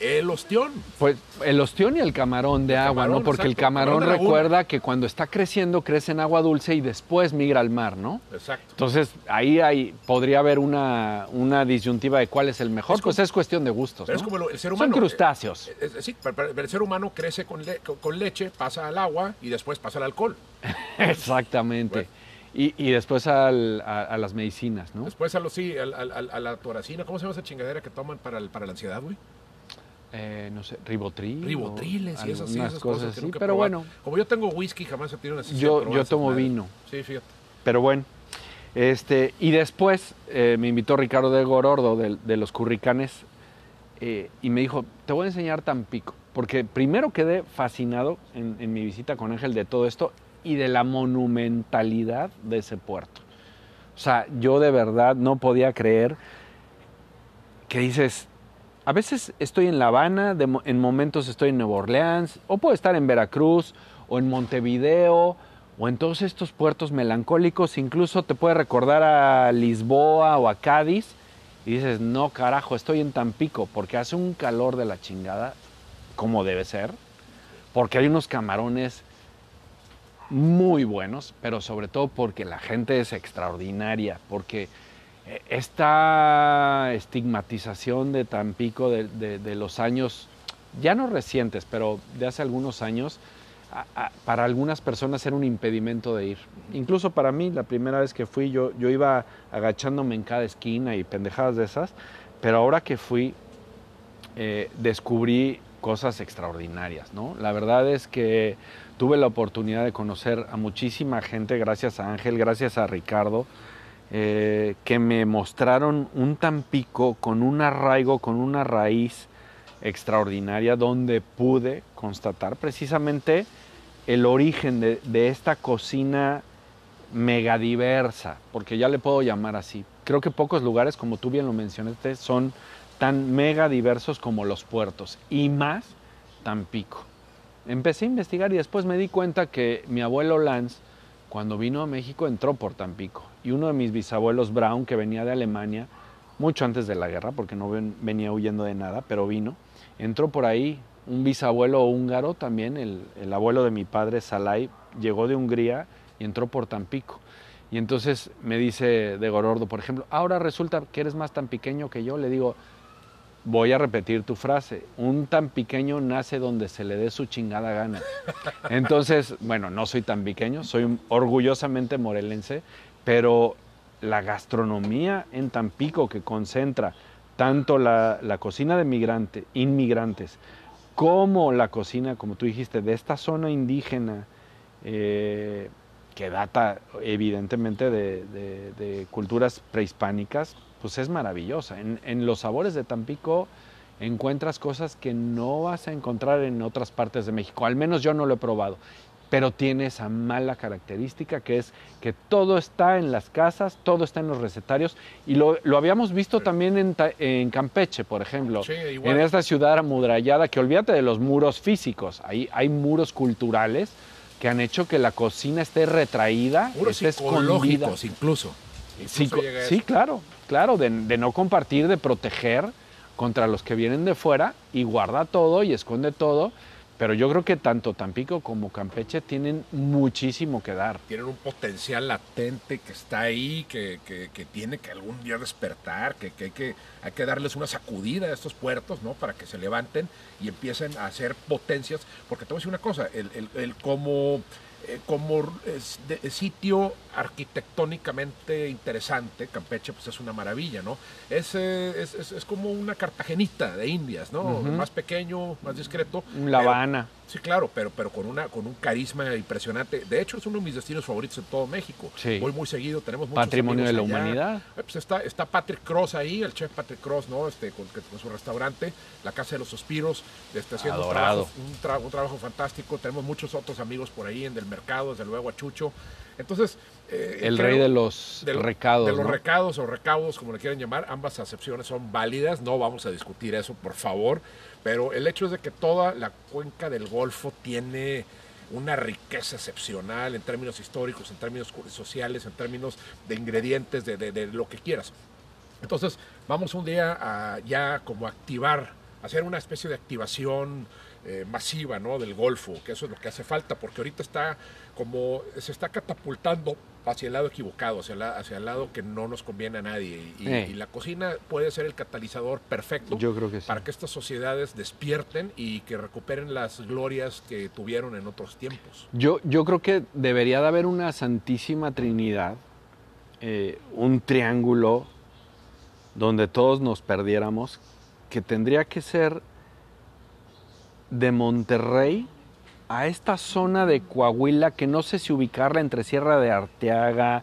El ostión. Pues el ostión y el camarón de agua, ¿no? Porque el camarón, recuerda que cuando está creciendo crece en agua dulce y después migra al mar, ¿no? Exacto. Entonces ahí hay, podría haber una, una disyuntiva de cuál es el mejor, pues es cuestión de gustos. Pero es como el ser humano. Son crustáceos. Eh, eh, sí, pero el ser humano crece con, con, leche, pasa al agua y después pasa al alcohol. (laughs) Exactamente. Y, y, después al, a, las medicinas, ¿no? Después a, los, sí, a, a, la toracina. ¿Cómo se llama esa chingadera que toman para, el, para la ansiedad, güey? Eh, no sé, ribotril. Ribotriles y esas, sí, esas cosas, así, pero bueno. Como yo tengo whisky, jamás he tenido necesidad Yo, yo tomo vino. Sí, fíjate. Pero bueno. Este, y después eh, me invitó Ricardo de Gorordo de, de los Curricanes eh, y me dijo, te voy a enseñar Tampico. Porque primero quedé fascinado en, en mi visita con Ángel de todo esto y de la monumentalidad de ese puerto. O sea, yo de verdad no podía creer que dices, a veces estoy en La Habana, en momentos estoy en Nueva Orleans, o puedo estar en Veracruz, o en Montevideo, o en todos estos puertos melancólicos, incluso te puede recordar a Lisboa o a Cádiz, y dices, no carajo, estoy en Tampico, porque hace un calor de la chingada, como debe ser, porque hay unos camarones muy buenos, pero sobre todo porque la gente es extraordinaria, porque esta estigmatización de Tampico de, los años, ya no recientes, pero de hace algunos años, para algunas personas era un impedimento de ir. Incluso para mí, la primera vez que fui, yo, yo iba agachándome en cada esquina y pendejadas de esas, pero ahora que fui, eh, descubrí cosas extraordinarias, ¿no? La verdad es que tuve la oportunidad de conocer a muchísima gente, gracias a Ángel, gracias a Ricardo, eh, que me mostraron un Tampico con un arraigo, con una raíz extraordinaria, donde pude constatar precisamente el origen de, esta cocina megadiversa, porque ya le puedo llamar así. Creo que pocos lugares, como tú bien lo mencionaste, son tan mega diversos como los puertos, y más Tampico. Empecé a investigar y después me di cuenta que mi abuelo Lance, cuando vino a México, entró por Tampico y uno de mis bisabuelos Brown, que venía de Alemania, mucho antes de la guerra, porque no venía huyendo de nada, pero vino, entró por ahí, un bisabuelo húngaro también, el, abuelo de mi padre, Salai, llegó de Hungría y entró por Tampico. Y entonces me dice de Gorordo, por ejemplo, ahora resulta que eres más tan pequeño que yo. Le digo, voy a repetir tu frase, un tan pequeño nace donde se le dé su chingada gana. (laughs) Entonces, bueno, no soy tan pequeño, soy orgullosamente morelense, pero la gastronomía en Tampico que concentra tanto la, cocina de migrante, inmigrantes como la cocina, como tú dijiste, de esta zona indígena eh, que data evidentemente de, culturas prehispánicas, pues es maravillosa. En, en, los sabores de Tampico encuentras cosas que no vas a encontrar en otras partes de México, al menos yo no lo he probado pero tiene esa mala característica que es que todo está en las casas, todo está en los recetarios y lo, habíamos visto también en, Campeche, por ejemplo, en esta ciudad amurallada, que olvídate de los muros físicos, ahí hay muros culturales que han hecho que la cocina esté retraída, muros esté escondida. incluso. sí, claro, claro, de, de no compartir, de proteger contra los que vienen de fuera y guarda todo y esconde todo pero yo creo que tanto Tampico como Campeche tienen muchísimo que dar. Tienen un potencial latente que está ahí, que, que, que tiene que algún día despertar, que, que, hay que hay que darles una sacudida a estos puertos, ¿no? Para que se levanten y empiecen a hacer potencias. Porque te voy a decir una cosa, el, el, el como eh, como de, sitio arquitectónicamente interesante, Campeche pues es una maravilla, ¿no? Es, eh, es, es, es como una Cartagenita de Indias, ¿no? Uh -huh. Más pequeño, más discreto. La Habana. Sí, claro, pero, pero con, una, con un carisma impresionante. De hecho, es uno de mis destinos favoritos en todo México. Sí. Voy muy seguido, tenemos muchos Patrimonio de la allá. humanidad. Eh, Pues está, está Patrick Cross ahí, el chef Patrick Cross, ¿no? Este, con, con su restaurante, la Casa de los Suspiros, este, haciendo un trabajo, un, tra un trabajo fantástico. Tenemos muchos otros amigos por ahí en el mercado, desde luego a Chucho. Entonces, eh, el creo, rey de los de, recados. De los ¿no? recados o recaudos, como le quieren llamar, ambas acepciones son válidas. No vamos a discutir eso, por favor. Pero el hecho es de que toda la cuenca del Golfo tiene una riqueza excepcional en términos históricos, en términos sociales, en términos de ingredientes, de, de, de lo que quieras. Entonces, vamos un día a ya como activar, hacer una especie de activación eh, masiva ¿no? del Golfo, que eso es lo que hace falta, porque ahorita está como se está catapultando hacia el lado equivocado, hacia, la, hacia el lado que no nos conviene a nadie. Y, Eh. y, la cocina puede ser el catalizador perfecto Yo creo que sí. para que estas sociedades despierten y que recuperen las glorias que tuvieron en otros tiempos. Yo, yo creo que debería de haber una santísima trinidad, eh, un triángulo donde todos nos perdiéramos, que tendría que ser de Monterrey a esta zona de Coahuila, que no sé si ubicarla entre Sierra de Arteaga,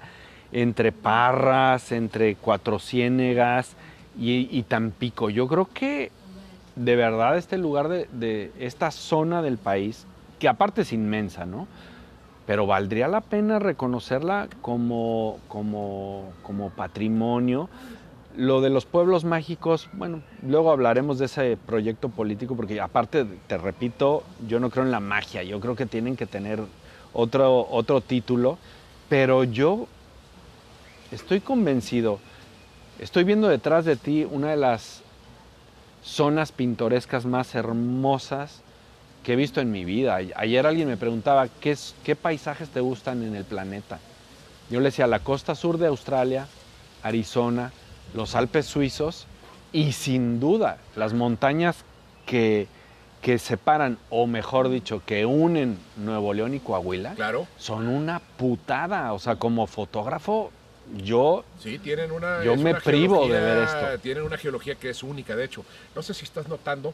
entre Parras, entre Cuatro Ciénegas y, y Tampico. Yo creo que de verdad este lugar de, de, esta zona del país, que aparte es inmensa, ¿no? Pero valdría la pena reconocerla como, como, como patrimonio. Lo de los pueblos mágicos, bueno, luego hablaremos de ese proyecto político, porque aparte, te repito, yo no creo en la magia, yo creo que tienen que tener otro, otro título, pero yo estoy convencido, estoy viendo detrás de ti una de las zonas pintorescas más hermosas que he visto en mi vida. Ayer alguien me preguntaba qué, qué paisajes te gustan en el planeta. Yo le decía la costa sur de Australia, Arizona, los Alpes suizos y sin duda las montañas que, que separan, o mejor dicho, que unen Nuevo León y Coahuila, claro. son una putada. O sea, como fotógrafo, yo, sí, tienen una, yo me una privo de ver esto. Tienen una geología que es única, de hecho. No sé si estás notando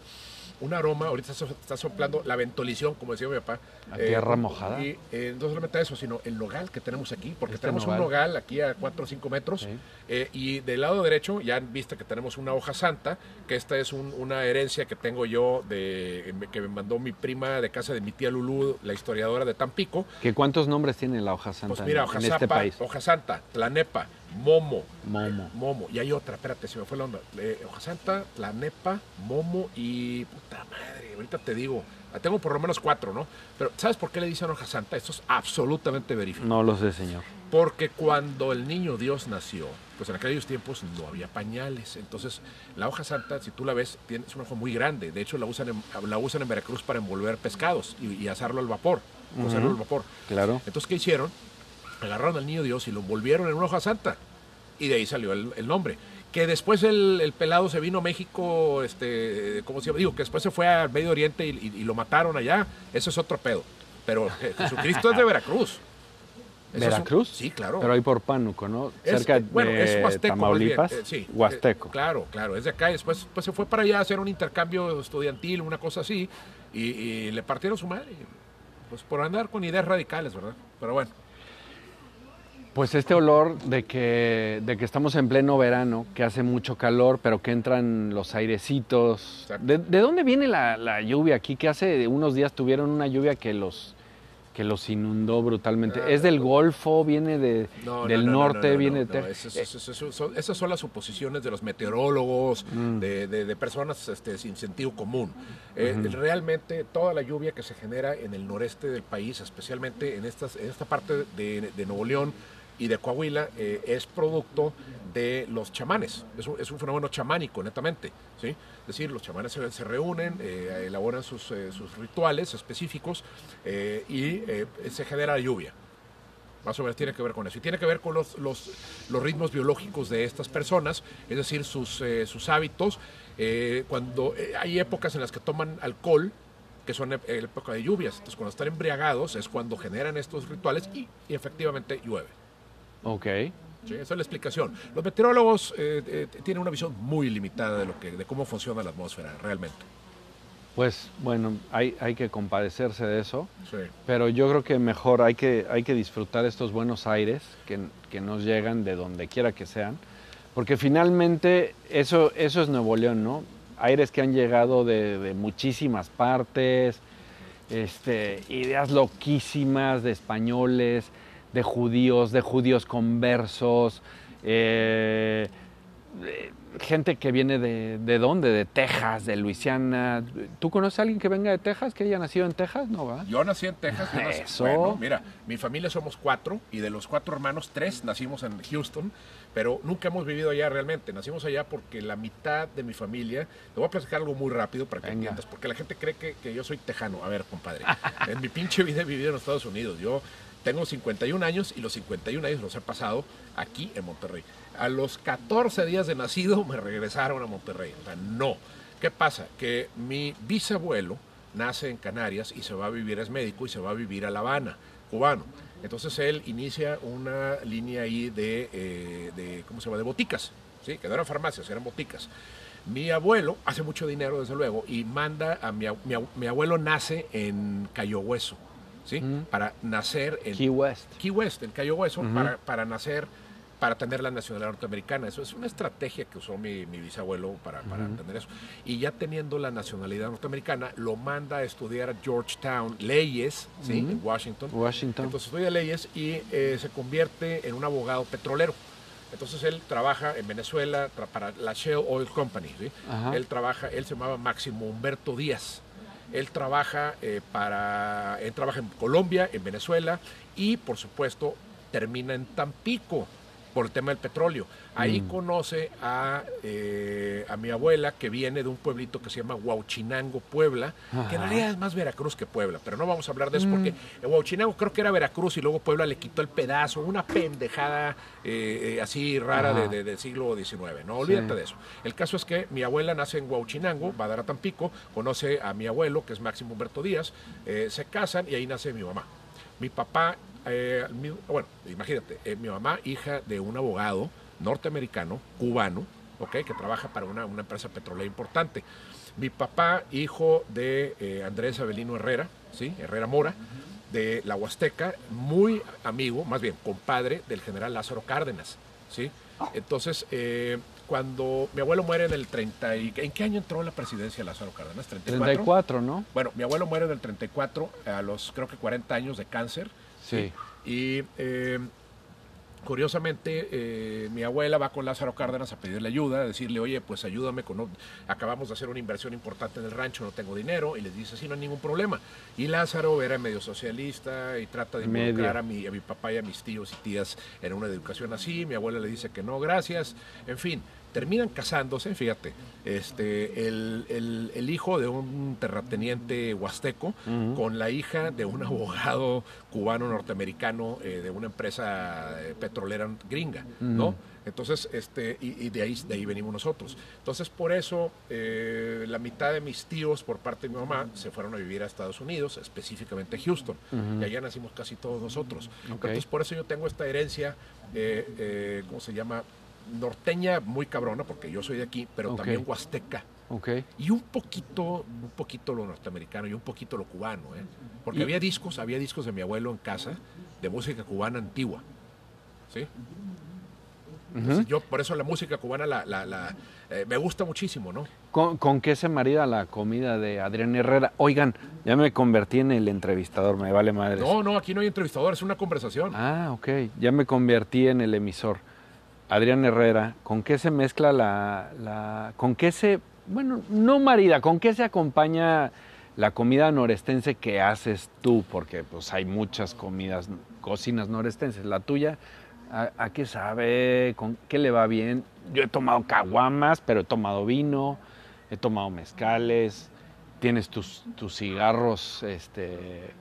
un aroma, ahorita está soplando la ventolición, como decía mi papá. A eh, tierra mojada. Y eh, no solamente eso, sino el nogal que tenemos aquí, porque este tenemos nogal. un nogal aquí a 4 o 5 metros. Sí. Eh, y del lado derecho ya han visto que tenemos una hoja santa, que esta es un, una herencia que tengo yo, de que me mandó mi prima de casa de mi tía Lulú, la historiadora de Tampico. ¿Que ¿Cuántos nombres tiene la hoja santa pues mira, hoja en zapa, este país? Hoja santa, Tlanepa, Momo. Momo. Momo. Y hay otra, espérate, se me fue la onda. Eh, hoja Santa, Tlanepa, Momo y. Puta madre, ahorita te digo. Tengo por lo menos cuatro, ¿no? Pero ¿sabes por qué le dicen hoja santa? Esto es absolutamente verificado. No lo sé, señor. Porque cuando el niño Dios nació, pues en aquellos tiempos no había pañales. Entonces, la hoja santa, si tú la ves, tiene, es una hoja muy grande. De hecho, la usan en, la usan en Veracruz para envolver pescados y, y asarlo al vapor. Uh -huh. al vapor. Claro. Entonces, ¿qué hicieron? Agarraron al niño Dios y lo envolvieron en una hoja santa. Y de ahí salió el, el nombre. Que después el, el, pelado se vino a México, este, ¿cómo se llama? Digo, que después se fue al Medio Oriente y, y, y lo mataron allá. Eso es otro pedo. Pero Jesucristo es de Veracruz. Eso ¿Veracruz? Un, sí, claro. Pero ahí por Pánuco, ¿no? Es, Cerca bueno, de es Huasteco, Tamaulipas. Eh, sí, Huasteco. Eh, claro, claro, es de acá. Y después pues, se fue para allá a hacer un intercambio estudiantil, una cosa así. Y, y le partieron su madre. Pues por andar con ideas radicales, ¿verdad? Pero bueno. Pues este olor de que, de que estamos en pleno verano, que hace mucho calor, pero que entran los airecitos. ¿De, ¿De, dónde viene la, la, lluvia aquí? Que hace unos días tuvieron una lluvia que los, que los inundó brutalmente. Ah, ¿Es del Golfo? ¿Viene de, no, del no, norte? No, ¿Viene de esas, esas, son, esas, son, las suposiciones de los meteorólogos, mm. de, de, de, personas este, sin sentido común. Eh, uh -huh. Realmente toda la lluvia que se genera en el noreste del país, especialmente en, estas, en esta parte de, de Nuevo León, y de Coahuila eh, es producto de los chamanes. Es un, fenómeno chamánico, netamente. ¿sí? Es decir, los chamanes se, reúnen, eh, elaboran sus, eh, sus, rituales específicos y se genera lluvia. Más o menos tiene que ver con eso. Y tiene que ver con los, ritmos biológicos de estas personas, es decir, sus, hábitos. cuando hay épocas en las que toman alcohol, que son época de lluvias. Entonces, cuando están embriagados es cuando generan estos rituales y efectivamente llueve. Ok. Sí, esa es la explicación. Los meteorólogos eh, eh, tienen una visión muy limitada de, lo que, de cómo funciona la atmósfera realmente. Pues bueno, hay, hay que compadecerse de eso, sí. pero yo creo que mejor hay que, hay que disfrutar estos buenos aires que, que, nos llegan de donde quiera que sean, porque finalmente eso, eso es Nuevo León, ¿no? Aires que han llegado de, de muchísimas partes, este, ideas loquísimas de españoles, de judíos, de judíos conversos, eh, gente que viene de, de, dónde, de Texas, de Luisiana. ¿Tú conoces a alguien que venga de Texas, que haya nacido en Texas? No, ¿verdad? Yo nací en Texas. Yo nací, Eso. Bueno, mira, mi familia somos cuatro y de los cuatro hermanos, tres nacimos en Houston, pero nunca hemos vivido allá realmente. Nacimos allá porque la mitad de mi familia, te voy a platicar algo muy rápido para que entiendas, porque la gente cree que, que yo soy tejano. A ver, compadre, en mi pinche vida he vivido en los Estados Unidos. Yo tengo 51 años y los 51 años los he pasado aquí en Monterrey. A los 14 días de nacido me regresaron a Monterrey. O sea, no. ¿Qué pasa? Que mi bisabuelo nace en Canarias y se va a vivir, es médico y se va a vivir a La Habana, cubano. Entonces él inicia una línea ahí de, eh, ¿cómo se llama? De boticas, ¿sí? Que no eran farmacias, eran boticas. Mi abuelo hace mucho dinero, desde luego, y manda a mi, mi, mi abuelo nace en Cayo Hueso. ¿Sí? Uh -huh. Para nacer en Key West. Key West, en Cayo Hueso, uh -huh. para, para, nacer, para tener la nacionalidad norteamericana. Eso es una estrategia que usó mi, mi bisabuelo para, para uh -huh. tener eso. Y ya teniendo la nacionalidad norteamericana, lo manda a estudiar a Georgetown leyes, ¿sí? En Washington. Washington. Entonces estudia leyes y eh, se convierte en un abogado petrolero. Entonces él trabaja en Venezuela para la Shell Oil Company. ¿sí? Él trabaja, él se llamaba Máximo Humberto Díaz. Él trabaja eh, para, él trabaja en Colombia, en Venezuela y por supuesto termina en Tampico por el tema del petróleo. Ahí mm. conoce a, eh, a, mi abuela que viene de un pueblito que se llama Huauchinango, Puebla, Ajá. que en realidad es más Veracruz que Puebla, pero no vamos a hablar de eso mm. porque Huauchinango creo que era Veracruz y luego Puebla le quitó el pedazo, una pendejada eh, así rara de, de, del siglo XIX, no olvídate sí. de eso. El caso es que mi abuela nace en Huauchinango, va a dar a Tampico, conoce a mi abuelo, que es Máximo Humberto Díaz, eh, se casan y ahí nace mi mamá. Mi papá eh, bueno, imagínate, eh, mi mamá, hija de un abogado norteamericano, cubano, okay, que trabaja para una, una, empresa petrolera importante. Mi papá, hijo de eh, Andrés Avelino Herrera, ¿sí? Herrera Mora, de la Huasteca, muy amigo, más bien compadre del general Lázaro Cárdenas. ¿sí? Entonces, eh, cuando mi abuelo muere en el 30, y, ¿en qué año entró la presidencia Lázaro Cárdenas? 34. 34, ¿no? Bueno, mi abuelo muere en el 34, a los creo que 40 años de cáncer. Sí. Y eh, curiosamente, eh, mi abuela va con Lázaro Cárdenas a pedirle ayuda, a decirle, oye, pues ayúdame, con, acabamos de hacer una inversión importante en el rancho, no tengo dinero, y les dice, sí, no hay ningún problema. Y Lázaro era medio socialista y trata de involucrar a mi, a mi papá y a mis tíos y tías en una educación así, mi abuela le dice que no, gracias, en fin terminan casándose, fíjate, este, el, el, el, hijo de un terrateniente huasteco uh -huh. con la hija de un (laughs) abogado cubano norteamericano eh, de una empresa petrolera gringa, uh -huh. ¿no? Entonces, este, y, y, de, ahí, de ahí venimos nosotros. Entonces, por eso, eh, la mitad de mis tíos, por parte de mi mamá, se fueron a vivir a Estados Unidos, específicamente a Houston. Uh -huh. Y allá nacimos casi todos nosotros. Okay. Entonces, por eso yo tengo esta herencia, eh, eh, ¿cómo se llama? Norteña muy cabrona, porque yo soy de aquí, pero okay. también huasteca. Okay. Y un poquito, un poquito lo norteamericano y un poquito lo cubano, ¿eh? Porque ¿Y? había discos, había discos de mi abuelo en casa de música cubana antigua. ¿Sí? Uh -huh. yo por eso la música cubana la, la, la eh, me gusta muchísimo, ¿no? ¿Con, ¿Con, qué se marida la comida de Adrián Herrera? Oigan, ya me convertí en el entrevistador, me vale madre. No, no, aquí no hay entrevistador, es una conversación. Ah, ok, ya me convertí en el emisor. Adrián Herrera, ¿con qué se mezcla la, con qué se, bueno, no marida, con qué se acompaña la comida norestense que haces tú? Porque pues hay muchas comidas, cocinas norestenses. La tuya, ¿A, a qué sabe? ¿Con qué le va bien? Yo he tomado caguamas, pero he tomado vino, he tomado mezcales, tienes tus, tus cigarros, este,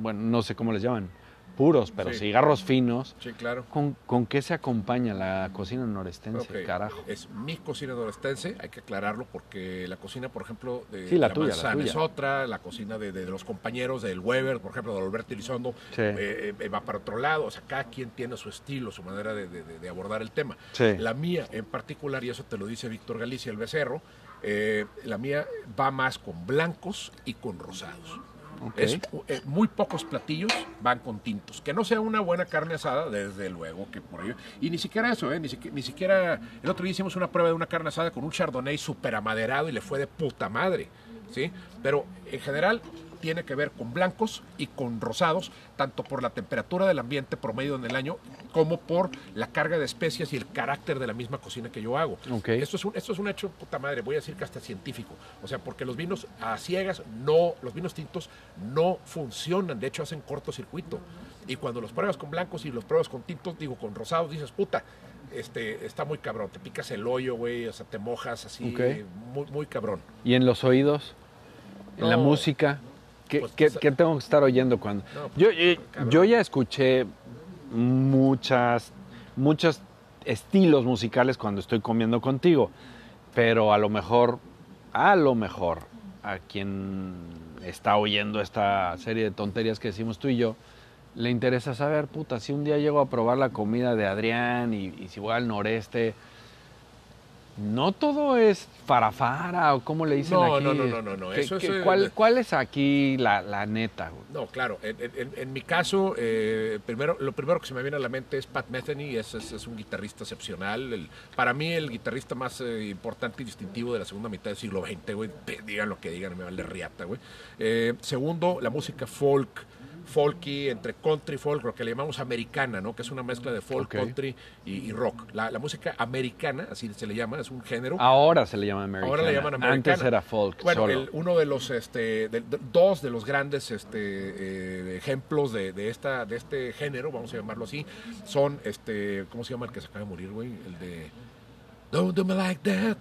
bueno, no sé cómo les llaman, puros, pero Sí. cigarros finos. Sí, claro. ¿Con, con qué se acompaña la cocina norestense, carajo? Es mi cocina norestense, hay que aclararlo porque la cocina, por ejemplo, de, Sí, la de tuya, la tuya. es otra, la cocina de, de los compañeros del Weber, por ejemplo, de Alberto Elizondo, Sí. eh, eh, va para otro lado. O sea, cada quien tiene su estilo, su manera de, de- abordar el tema. La mía en particular, y eso te lo dice Víctor Galicia, el becerro, eh, la mía va más con blancos y con rosados. Es, eh, muy pocos platillos van con tintos. Que no sea una buena carne asada, desde luego que por ello. Y ni siquiera eso, ¿eh? ni, siqui- ni siquiera. El otro día hicimos una prueba de una carne asada con un chardonnay super amaderado y le fue de puta madre. ¿sí? Pero en general tiene que ver con blancos y con rosados, tanto por la temperatura del ambiente promedio en el año, como por la carga de especias y el carácter de la misma cocina que yo hago. Esto es un, esto es un hecho, puta madre, voy a decir que hasta científico. O sea, porque los vinos a ciegas, no, los vinos tintos no funcionan, de hecho hacen cortocircuito. Y cuando los pruebas con blancos y los pruebas con tintos, digo, con rosados, dices, puta, este, está muy cabrón, te picas el hoyo, güey, o sea, te mojas así, muy, muy cabrón. ¿Y en los oídos? ¿En la música? ¿Qué, Pues, qué- pues, qué tengo que estar oyendo cuando...? No, pues, yo, eh, yo ya escuché muchas, muchos estilos musicales cuando estoy comiendo contigo, pero a lo mejor, a lo mejor, a quien está oyendo esta serie de tonterías que decimos tú y yo, le interesa saber, puta, si un día llego a probar la comida de Adrián y, y si voy al noreste, no todo es farafara o como le dicen No, aquí. no, no, no, no, no, ¿Qué- eso es, qué- ¿cuál, cuál es aquí la, la neta? güey? No, claro. En, en- en mi caso, eh, primero, lo primero que se me viene a la mente es Pat Metheny. Es, es, es un guitarrista excepcional. El- para mí, el guitarrista más eh, importante y distintivo de la segunda mitad del siglo XX, güey. Digan lo que digan, me vale riata, güey. Eh, segundo, la música folk. Folky, entre country folk, lo que le llamamos americana, ¿no? Que es una mezcla de folk, country y, y rock. La, la música americana, así se le llama, es un género. Ahora se le llama americana. Ahora le llaman americana. Antes era folk Bueno, solo. el- uno de los, este, de- de- dos de los grandes este, eh, ejemplos de, de esta, de este género, vamos a llamarlo así, son, este, ¿cómo se llama el que se acaba de morir, güey? El de Don't Do Me Like That.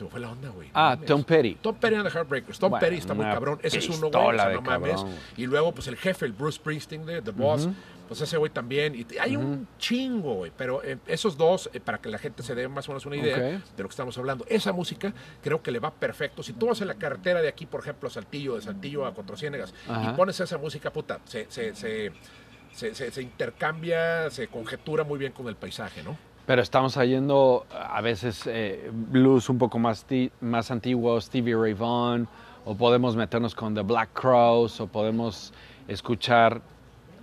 Se me fue la onda, güey. Ah, No Tom. Petty. Tom Petty and the Heartbreakers. Tom Bueno, Petty está muy cabrón. Ese es uno, güey. o sea, no mames. cabrón. Y luego, pues el jefe, el Bruce Springsteen de The Boss. Pues ese güey también. Y hay un chingo, güey. Pero eh, esos dos, eh, para que la gente se dé más o menos una idea de lo que estamos hablando. Esa música creo que le va perfecto. Si tú vas en la carretera de aquí, por ejemplo, a Saltillo, de Saltillo a Cuatro Ciénegas, y pones esa música, puta, se, se, se, se, se- se intercambia, se conjetura muy bien con el paisaje, ¿no? Pero estamos yendo a veces eh, blues un poco más, más antiguos, Stevie Ray Vaughan, o podemos meternos con The Black Crowes, o podemos escuchar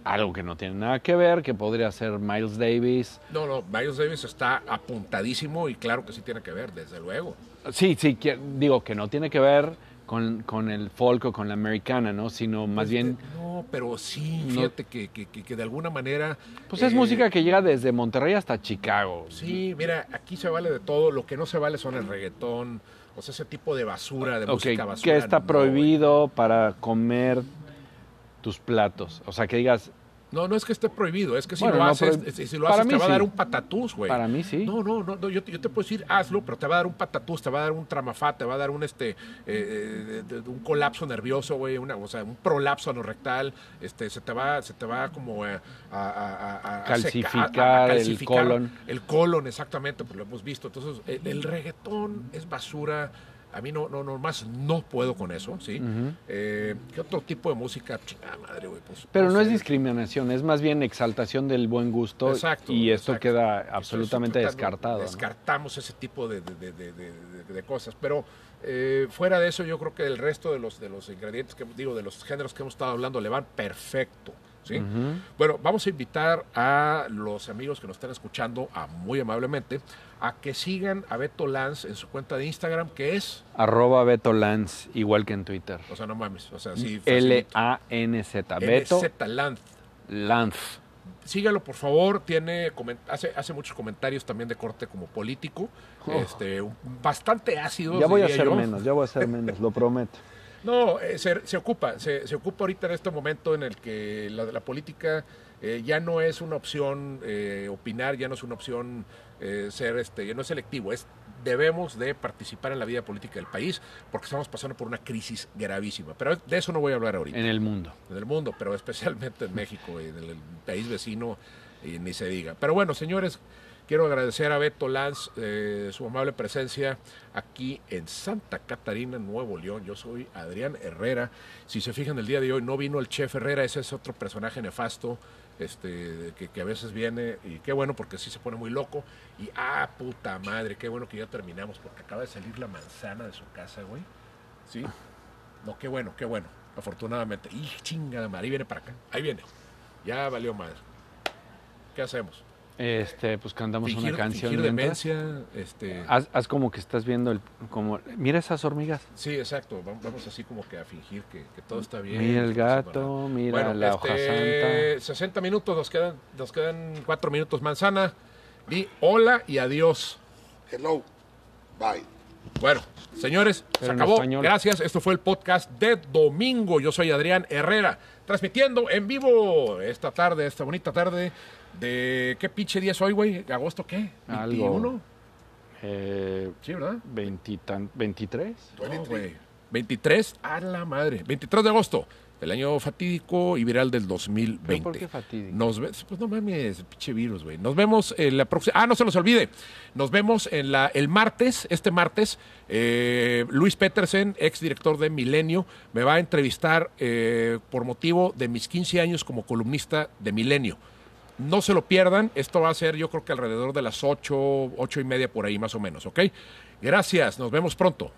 algo que no tiene nada que ver, que podría ser Miles Davis. No, no, Miles Davis está apuntadísimo y claro que sí tiene que ver, desde luego. Sí, sí, digo que no tiene que ver con, con el folk o con la americana, ¿no? Sino más Pues, bien, eh, No, pero sí, fíjate que, que- que- que de alguna manera... pues es eh, música que llega desde Monterrey hasta Chicago. Sí, mira, aquí se vale de todo. Lo que no se vale son el reggaetón, o sea, ese tipo de basura, de música basura. que está no, prohibido para comer tus platos. O sea, que digas, No, no es que esté prohibido, es que si Bueno, lo no, haces, pero si si lo haces te va a dar un patatús, güey. para mí sí. No, no, no, no, yo, te- yo te puedo decir hazlo, pero te va a dar un patatús, te va a dar un tramafá, te va a dar un este eh, eh, un colapso nervioso, güey, una, o sea, un prolapso anorrectal, este, se te va, se te va como a, Calcificar a- el colon. El colon, exactamente, pues lo hemos visto. Entonces, el, el reggaetón es basura. A mí no, no, no, más no puedo con eso, ¿sí? Eh, ¿Qué otro tipo de música? Chingada madre, güey. Pues, Pero no es sé. discriminación, es más bien exaltación del buen gusto Exacto, y esto exacto. queda absolutamente descartado. ¿no? Descartamos ese tipo de, de- de- de- de- de- de cosas. Pero eh, fuera de eso, yo creo que el resto de los, de los ingredientes, que digo, de los géneros que hemos estado hablando, le van perfecto. ¿Sí? Bueno, vamos a invitar a los amigos que nos están escuchando, a, muy amablemente, a que sigan a Beto Lance en su cuenta de Instagram, que es, Arroba Beto Lance, igual que en Twitter. o sea, no mames, o sea, sí, L-A-N-Z. Beto NZ Lance. Lance. sígalo por favor, tiene hace, hace muchos comentarios también de corte como político, Oh. este, bastante ácidos. Ya voy a hacer yo. menos, ya voy a hacer menos, lo (laughs) prometo. No, eh, se, se, ocupa, se, se, ocupa ahorita en este momento en el que la, la política eh, ya no es una opción eh, opinar, ya no es una opción eh, ser, este, ya no es selectivo, es debemos de participar en la vida política del país porque estamos pasando por una crisis gravísima. Pero de eso no voy a hablar ahorita. En el mundo. En el mundo, pero especialmente en México y en el país vecino, y ni se diga. Pero bueno, señores, quiero agradecer a Beto Lanz eh, su amable presencia aquí en Santa Catarina, Nuevo León. Yo soy Adrián Herrera. Si se fijan, el día de hoy no vino el chef Herrera, ese es otro personaje nefasto este, que, que, a veces viene, y qué bueno porque sí se pone muy loco, y ah, puta madre, qué bueno que ya terminamos, porque acaba de salir la manzana de su casa, güey. ¿Sí? No, qué bueno, qué bueno, afortunadamente. Y chinga madre, ahí viene para acá, ahí viene. Ya valió madre. ¿Qué hacemos? Este, pues cantamos fingir, una canción. Fingir demencia, este... Haz, haz, como que estás viendo el, como, mira esas hormigas. Sí, exacto. Vamos así como que a fingir que, que todo está bien. Mira el gato, mira bueno, la este, hoja santa. 60 minutos, nos quedan, nos quedan 4 minutos manzana. Di hola y adiós. Hello. Bye. Bueno, señores, Pero se acabó. español. Gracias. Esto fue el podcast de domingo. Yo soy Adrián Herrera, transmitiendo en vivo esta tarde, esta bonita tarde de qué pinche día es hoy, güey. ¿Agosto qué? Algo. ¿21? Eh, Sí, ¿verdad? veintitan- ¿23? No, güey. 23 a la madre. 23 de agosto del año fatídico y viral del 2020. ¿Pero por qué fatídico? Nos pues no mames, pinche virus, güey. Nos vemos en la próxima. Ah, no se nos olvide. Nos vemos en la el martes, este martes. eh, Luis Petersen, ex director de Milenio, me va a entrevistar eh, por motivo de mis 15 años como columnista de Milenio. No se lo pierdan. Esto va a ser, yo creo que alrededor de las 8, 8 y media por ahí, más o menos, ¿ok? Gracias. Nos vemos pronto.